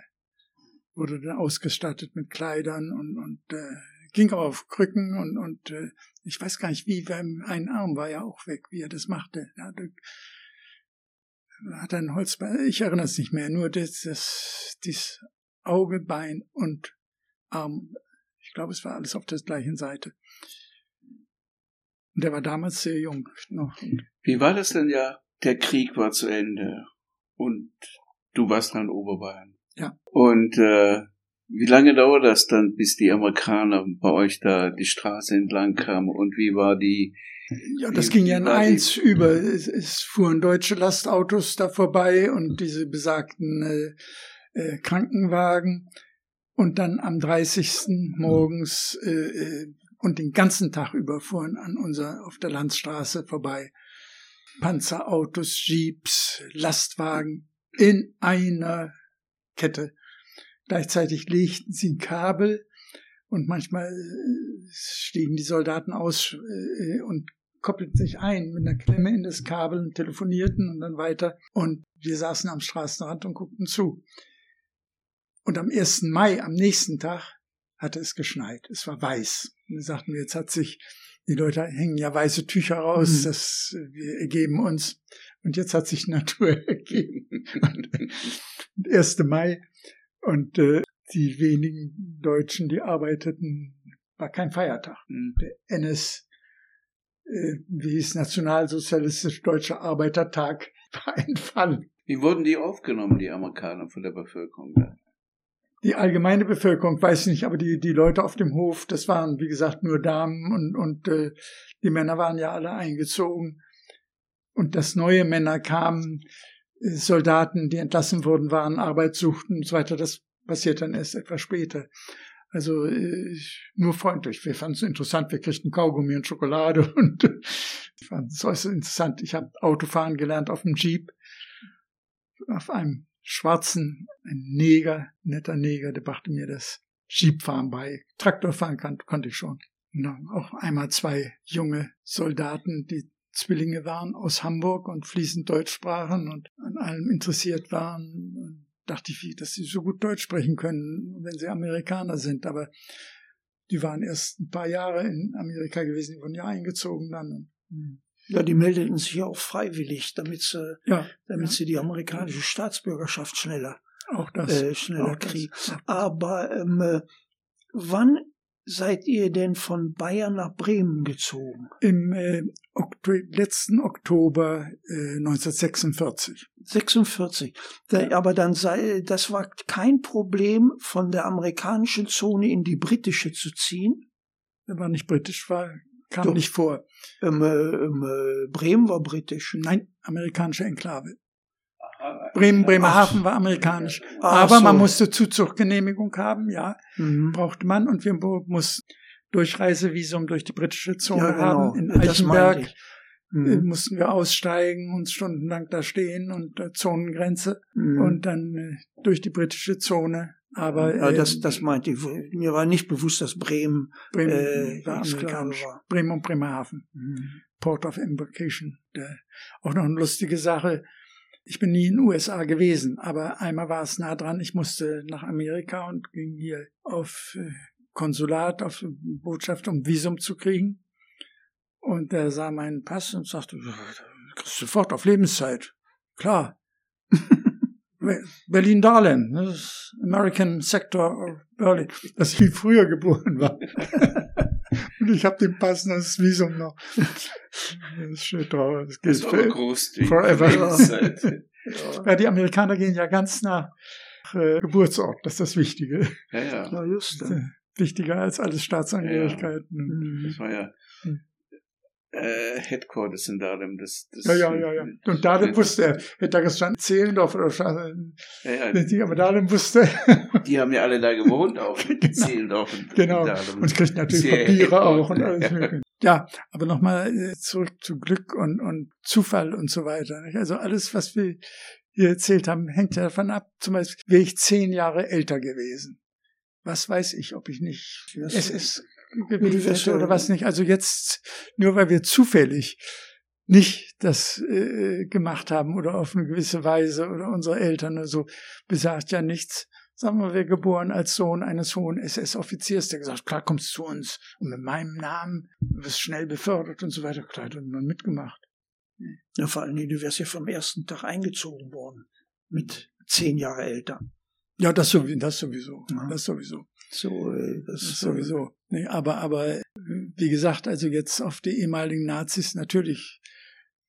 Wurde dann ausgestattet mit Kleidern und, und äh, ging auf Krücken und, und äh, ich weiß gar nicht, wie, beim ein Arm war ja auch weg, wie er das machte. Er hatte, hat ein Holzbein, ich erinnere es nicht mehr, nur das, das, das Auge, Bein und Arm. Ich glaube, es war alles auf der gleichen Seite. Und er war damals sehr jung noch. Wie war das denn ja? Der Krieg war zu Ende und du warst dann in Oberbayern. Ja. Und äh, wie lange dauert das dann, bis die Amerikaner bei euch da die Straße entlang kamen und wie war die? Ja, das ging ja in eins über. Es, es, fuhren deutsche Lastautos da vorbei und diese besagten äh, äh, Krankenwagen. Und dann am 30. morgens äh, äh, und den ganzen Tag über fuhren an unser auf der Landstraße vorbei Panzerautos, Jeeps, Lastwagen in einer Kette. Gleichzeitig legten sie ein Kabel und manchmal äh, stiegen die Soldaten aus äh, und koppelten sich ein mit einer Klemme in das Kabel und telefonierten und dann weiter. Und wir saßen am Straßenrand und guckten zu. Und am 1. Mai, am nächsten Tag, hatte es geschneit. Es war weiß. Und dann sagten wir, jetzt hat sich die Leute hängen ja weiße Tücher raus, mhm. das wir ergeben uns. Und jetzt hat sich Natur ergeben. Und 1. Mai und äh, die wenigen Deutschen, die arbeiteten, war kein Feiertag. Mhm. Der NS, äh, wie hieß Nationalsozialistisch Deutscher Arbeitertag, war entfallen. Wie wurden die aufgenommen, die Amerikaner von der Bevölkerung? Die allgemeine Bevölkerung weiß nicht, aber die, die Leute auf dem Hof, das waren, wie gesagt, nur Damen und, und äh, die Männer waren ja alle eingezogen. Und dass neue Männer kamen, äh, Soldaten, die entlassen wurden, waren, Arbeit suchten und so weiter, das passiert dann erst etwas später. Also äh, nur freundlich. Wir fanden es interessant, wir kriegten Kaugummi und Schokolade und ich fand es äußerst interessant. Ich habe Autofahren gelernt auf dem Jeep, auf einem schwarzen ein Neger, netter Neger, der brachte mir das Jeepfahren bei. Traktorfahren kann, konnte ich schon. Und auch einmal zwei junge Soldaten, die Zwillinge waren aus Hamburg und fließend Deutsch sprachen und an allem interessiert waren. Dachte ich, dass sie so gut Deutsch sprechen können, wenn sie Amerikaner sind. Aber die waren erst ein paar Jahre in Amerika gewesen, die wurden ja eingezogen dann. Ja, die meldeten sich ja auch freiwillig, damit sie, ja, damit ja. sie die amerikanische Staatsbürgerschaft schneller, auch das, äh, schneller auch kriegen. Das. Aber ähm, äh, wann seid ihr denn von Bayern nach Bremen gezogen? Im äh, Okto letzten Oktober äh, 1946. 46. Da, aber dann sei, das war kein Problem, von der amerikanischen Zone in die britische zu ziehen? Er war nicht britisch, war kam Doch. nicht vor. Ähm, äh, ähm, Bremen war britisch. Nein, amerikanische Enklave. Bremen, Bremerhaven Ach, war amerikanisch. Ach, Aber so. man musste Zuzuggenehmigung haben, ja, mhm. brauchte man. Und wir mussten Durchreisevisum durch die britische Zone ja, genau. haben. In Eichenberg mhm. mussten wir aussteigen, uns stundenlang da stehen und äh, Zonengrenze mhm. und dann äh, durch die britische Zone. Aber ja, das, ähm, das meinte ich. Mir war nicht bewusst, dass Bremen, Bremen äh, war amerikanisch. War. Bremen und Bremerhaven. Mhm. Port of Embarkation. Auch noch eine lustige Sache. Ich bin nie in den USA gewesen, aber einmal war es nah dran. Ich musste nach Amerika und ging hier auf äh, Konsulat, auf Botschaft, um Visum zu kriegen. Und er sah meinen Pass und sagte, kriegst sofort auf Lebenszeit. Klar. Berlin-Dahlem, das ist American Sector of Berlin, dass ich früher geboren war. und ich habe den Pass und das Visum noch. Das steht drauf. Das geht das für, forever. Ja. ja, die Amerikaner gehen ja ganz nach äh, Geburtsort, das ist das Wichtige. Ja, ja. ja just. Äh, wichtiger als alles Staatsangehörigkeiten. Ja, ja. Das war ja hm äh, Headquarters in Dahlem. Das, das, ja, ja, ja, ja. Und Dahlem wusste er. Hätte da gestanden Zehlendorf oder ja, ja. aber Dahlem wusste Die haben ja alle da gewohnt, auch in genau. Zehlendorf. Und genau. Dahlem. Und kriegt natürlich Papiere auch und alles mögliche. Ja, aber nochmal äh, zurück zu Glück und, und Zufall und so weiter. Also alles, was wir hier erzählt haben, hängt ja davon ab. Zum Beispiel wäre ich zehn Jahre älter gewesen. Was weiß ich, ob ich nicht SS gewählt hätte oder was nicht. Also jetzt, nur weil wir zufällig nicht das äh, gemacht haben oder auf eine gewisse Weise oder unsere Eltern oder so, besagt ja nichts. Sagen wir, wir geboren als Sohn eines hohen SS-Offiziers, der gesagt, klar kommst du zu uns und mit meinem Namen wirst schnell befördert und so weiter. Klar, hat man mitgemacht. Ja, vor allem, du wärst ja vom ersten Tag eingezogen worden. Mit zehn Jahre älter. Ja, das, sowieso, das sowieso. Ja. Das sowieso. So, äh, das, sowieso. Nee, aber, aber wie gesagt, also jetzt auf die ehemaligen Nazis natürlich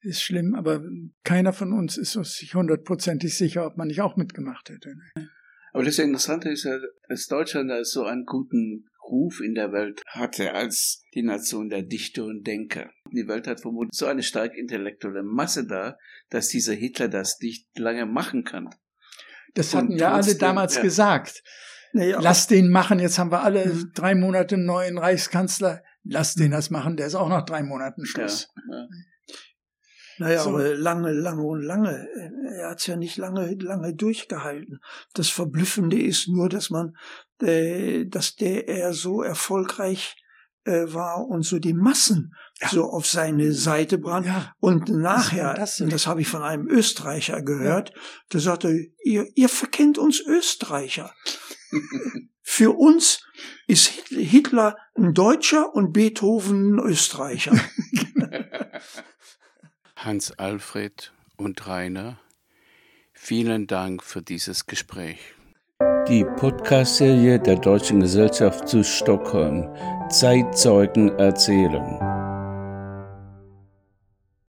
ist schlimm, aber keiner von uns ist sich hundertprozentig sicher, ob man nicht auch mitgemacht hätte. Ne? Aber das Interessante ist ja, dass Deutschland da so einen guten Ruf in der Welt hatte als die Nation der Dichter und Denker. Die Welt hat vermutlich so eine stark intellektuelle Masse da, dass dieser Hitler das nicht lange machen kann. Das hatten und ja alle damals ja. gesagt. Naja, Lass den machen, jetzt haben wir alle mhm. drei Monate einen neuen Reichskanzler. Lass den das machen, der ist auch nach drei Monaten Schluss. Ja, ja. Naja, so. aber lange, lange und lange. Er hat's ja nicht lange, lange durchgehalten. Das Verblüffende ist nur, dass man, äh, dass der er so erfolgreich äh, war und so die Massen ja. so auf seine Seite brannte. Ja. Und nachher, das, und das habe ich von einem Österreicher gehört, ja. der sagte, ihr, ihr verkennt uns Österreicher. Für uns ist Hitler ein Deutscher und Beethoven ein Österreicher. Hans Alfred und Rainer, vielen Dank für dieses Gespräch. Die Podcast-Serie der Deutschen Gesellschaft zu Stockholm Zeitzeugen erzählen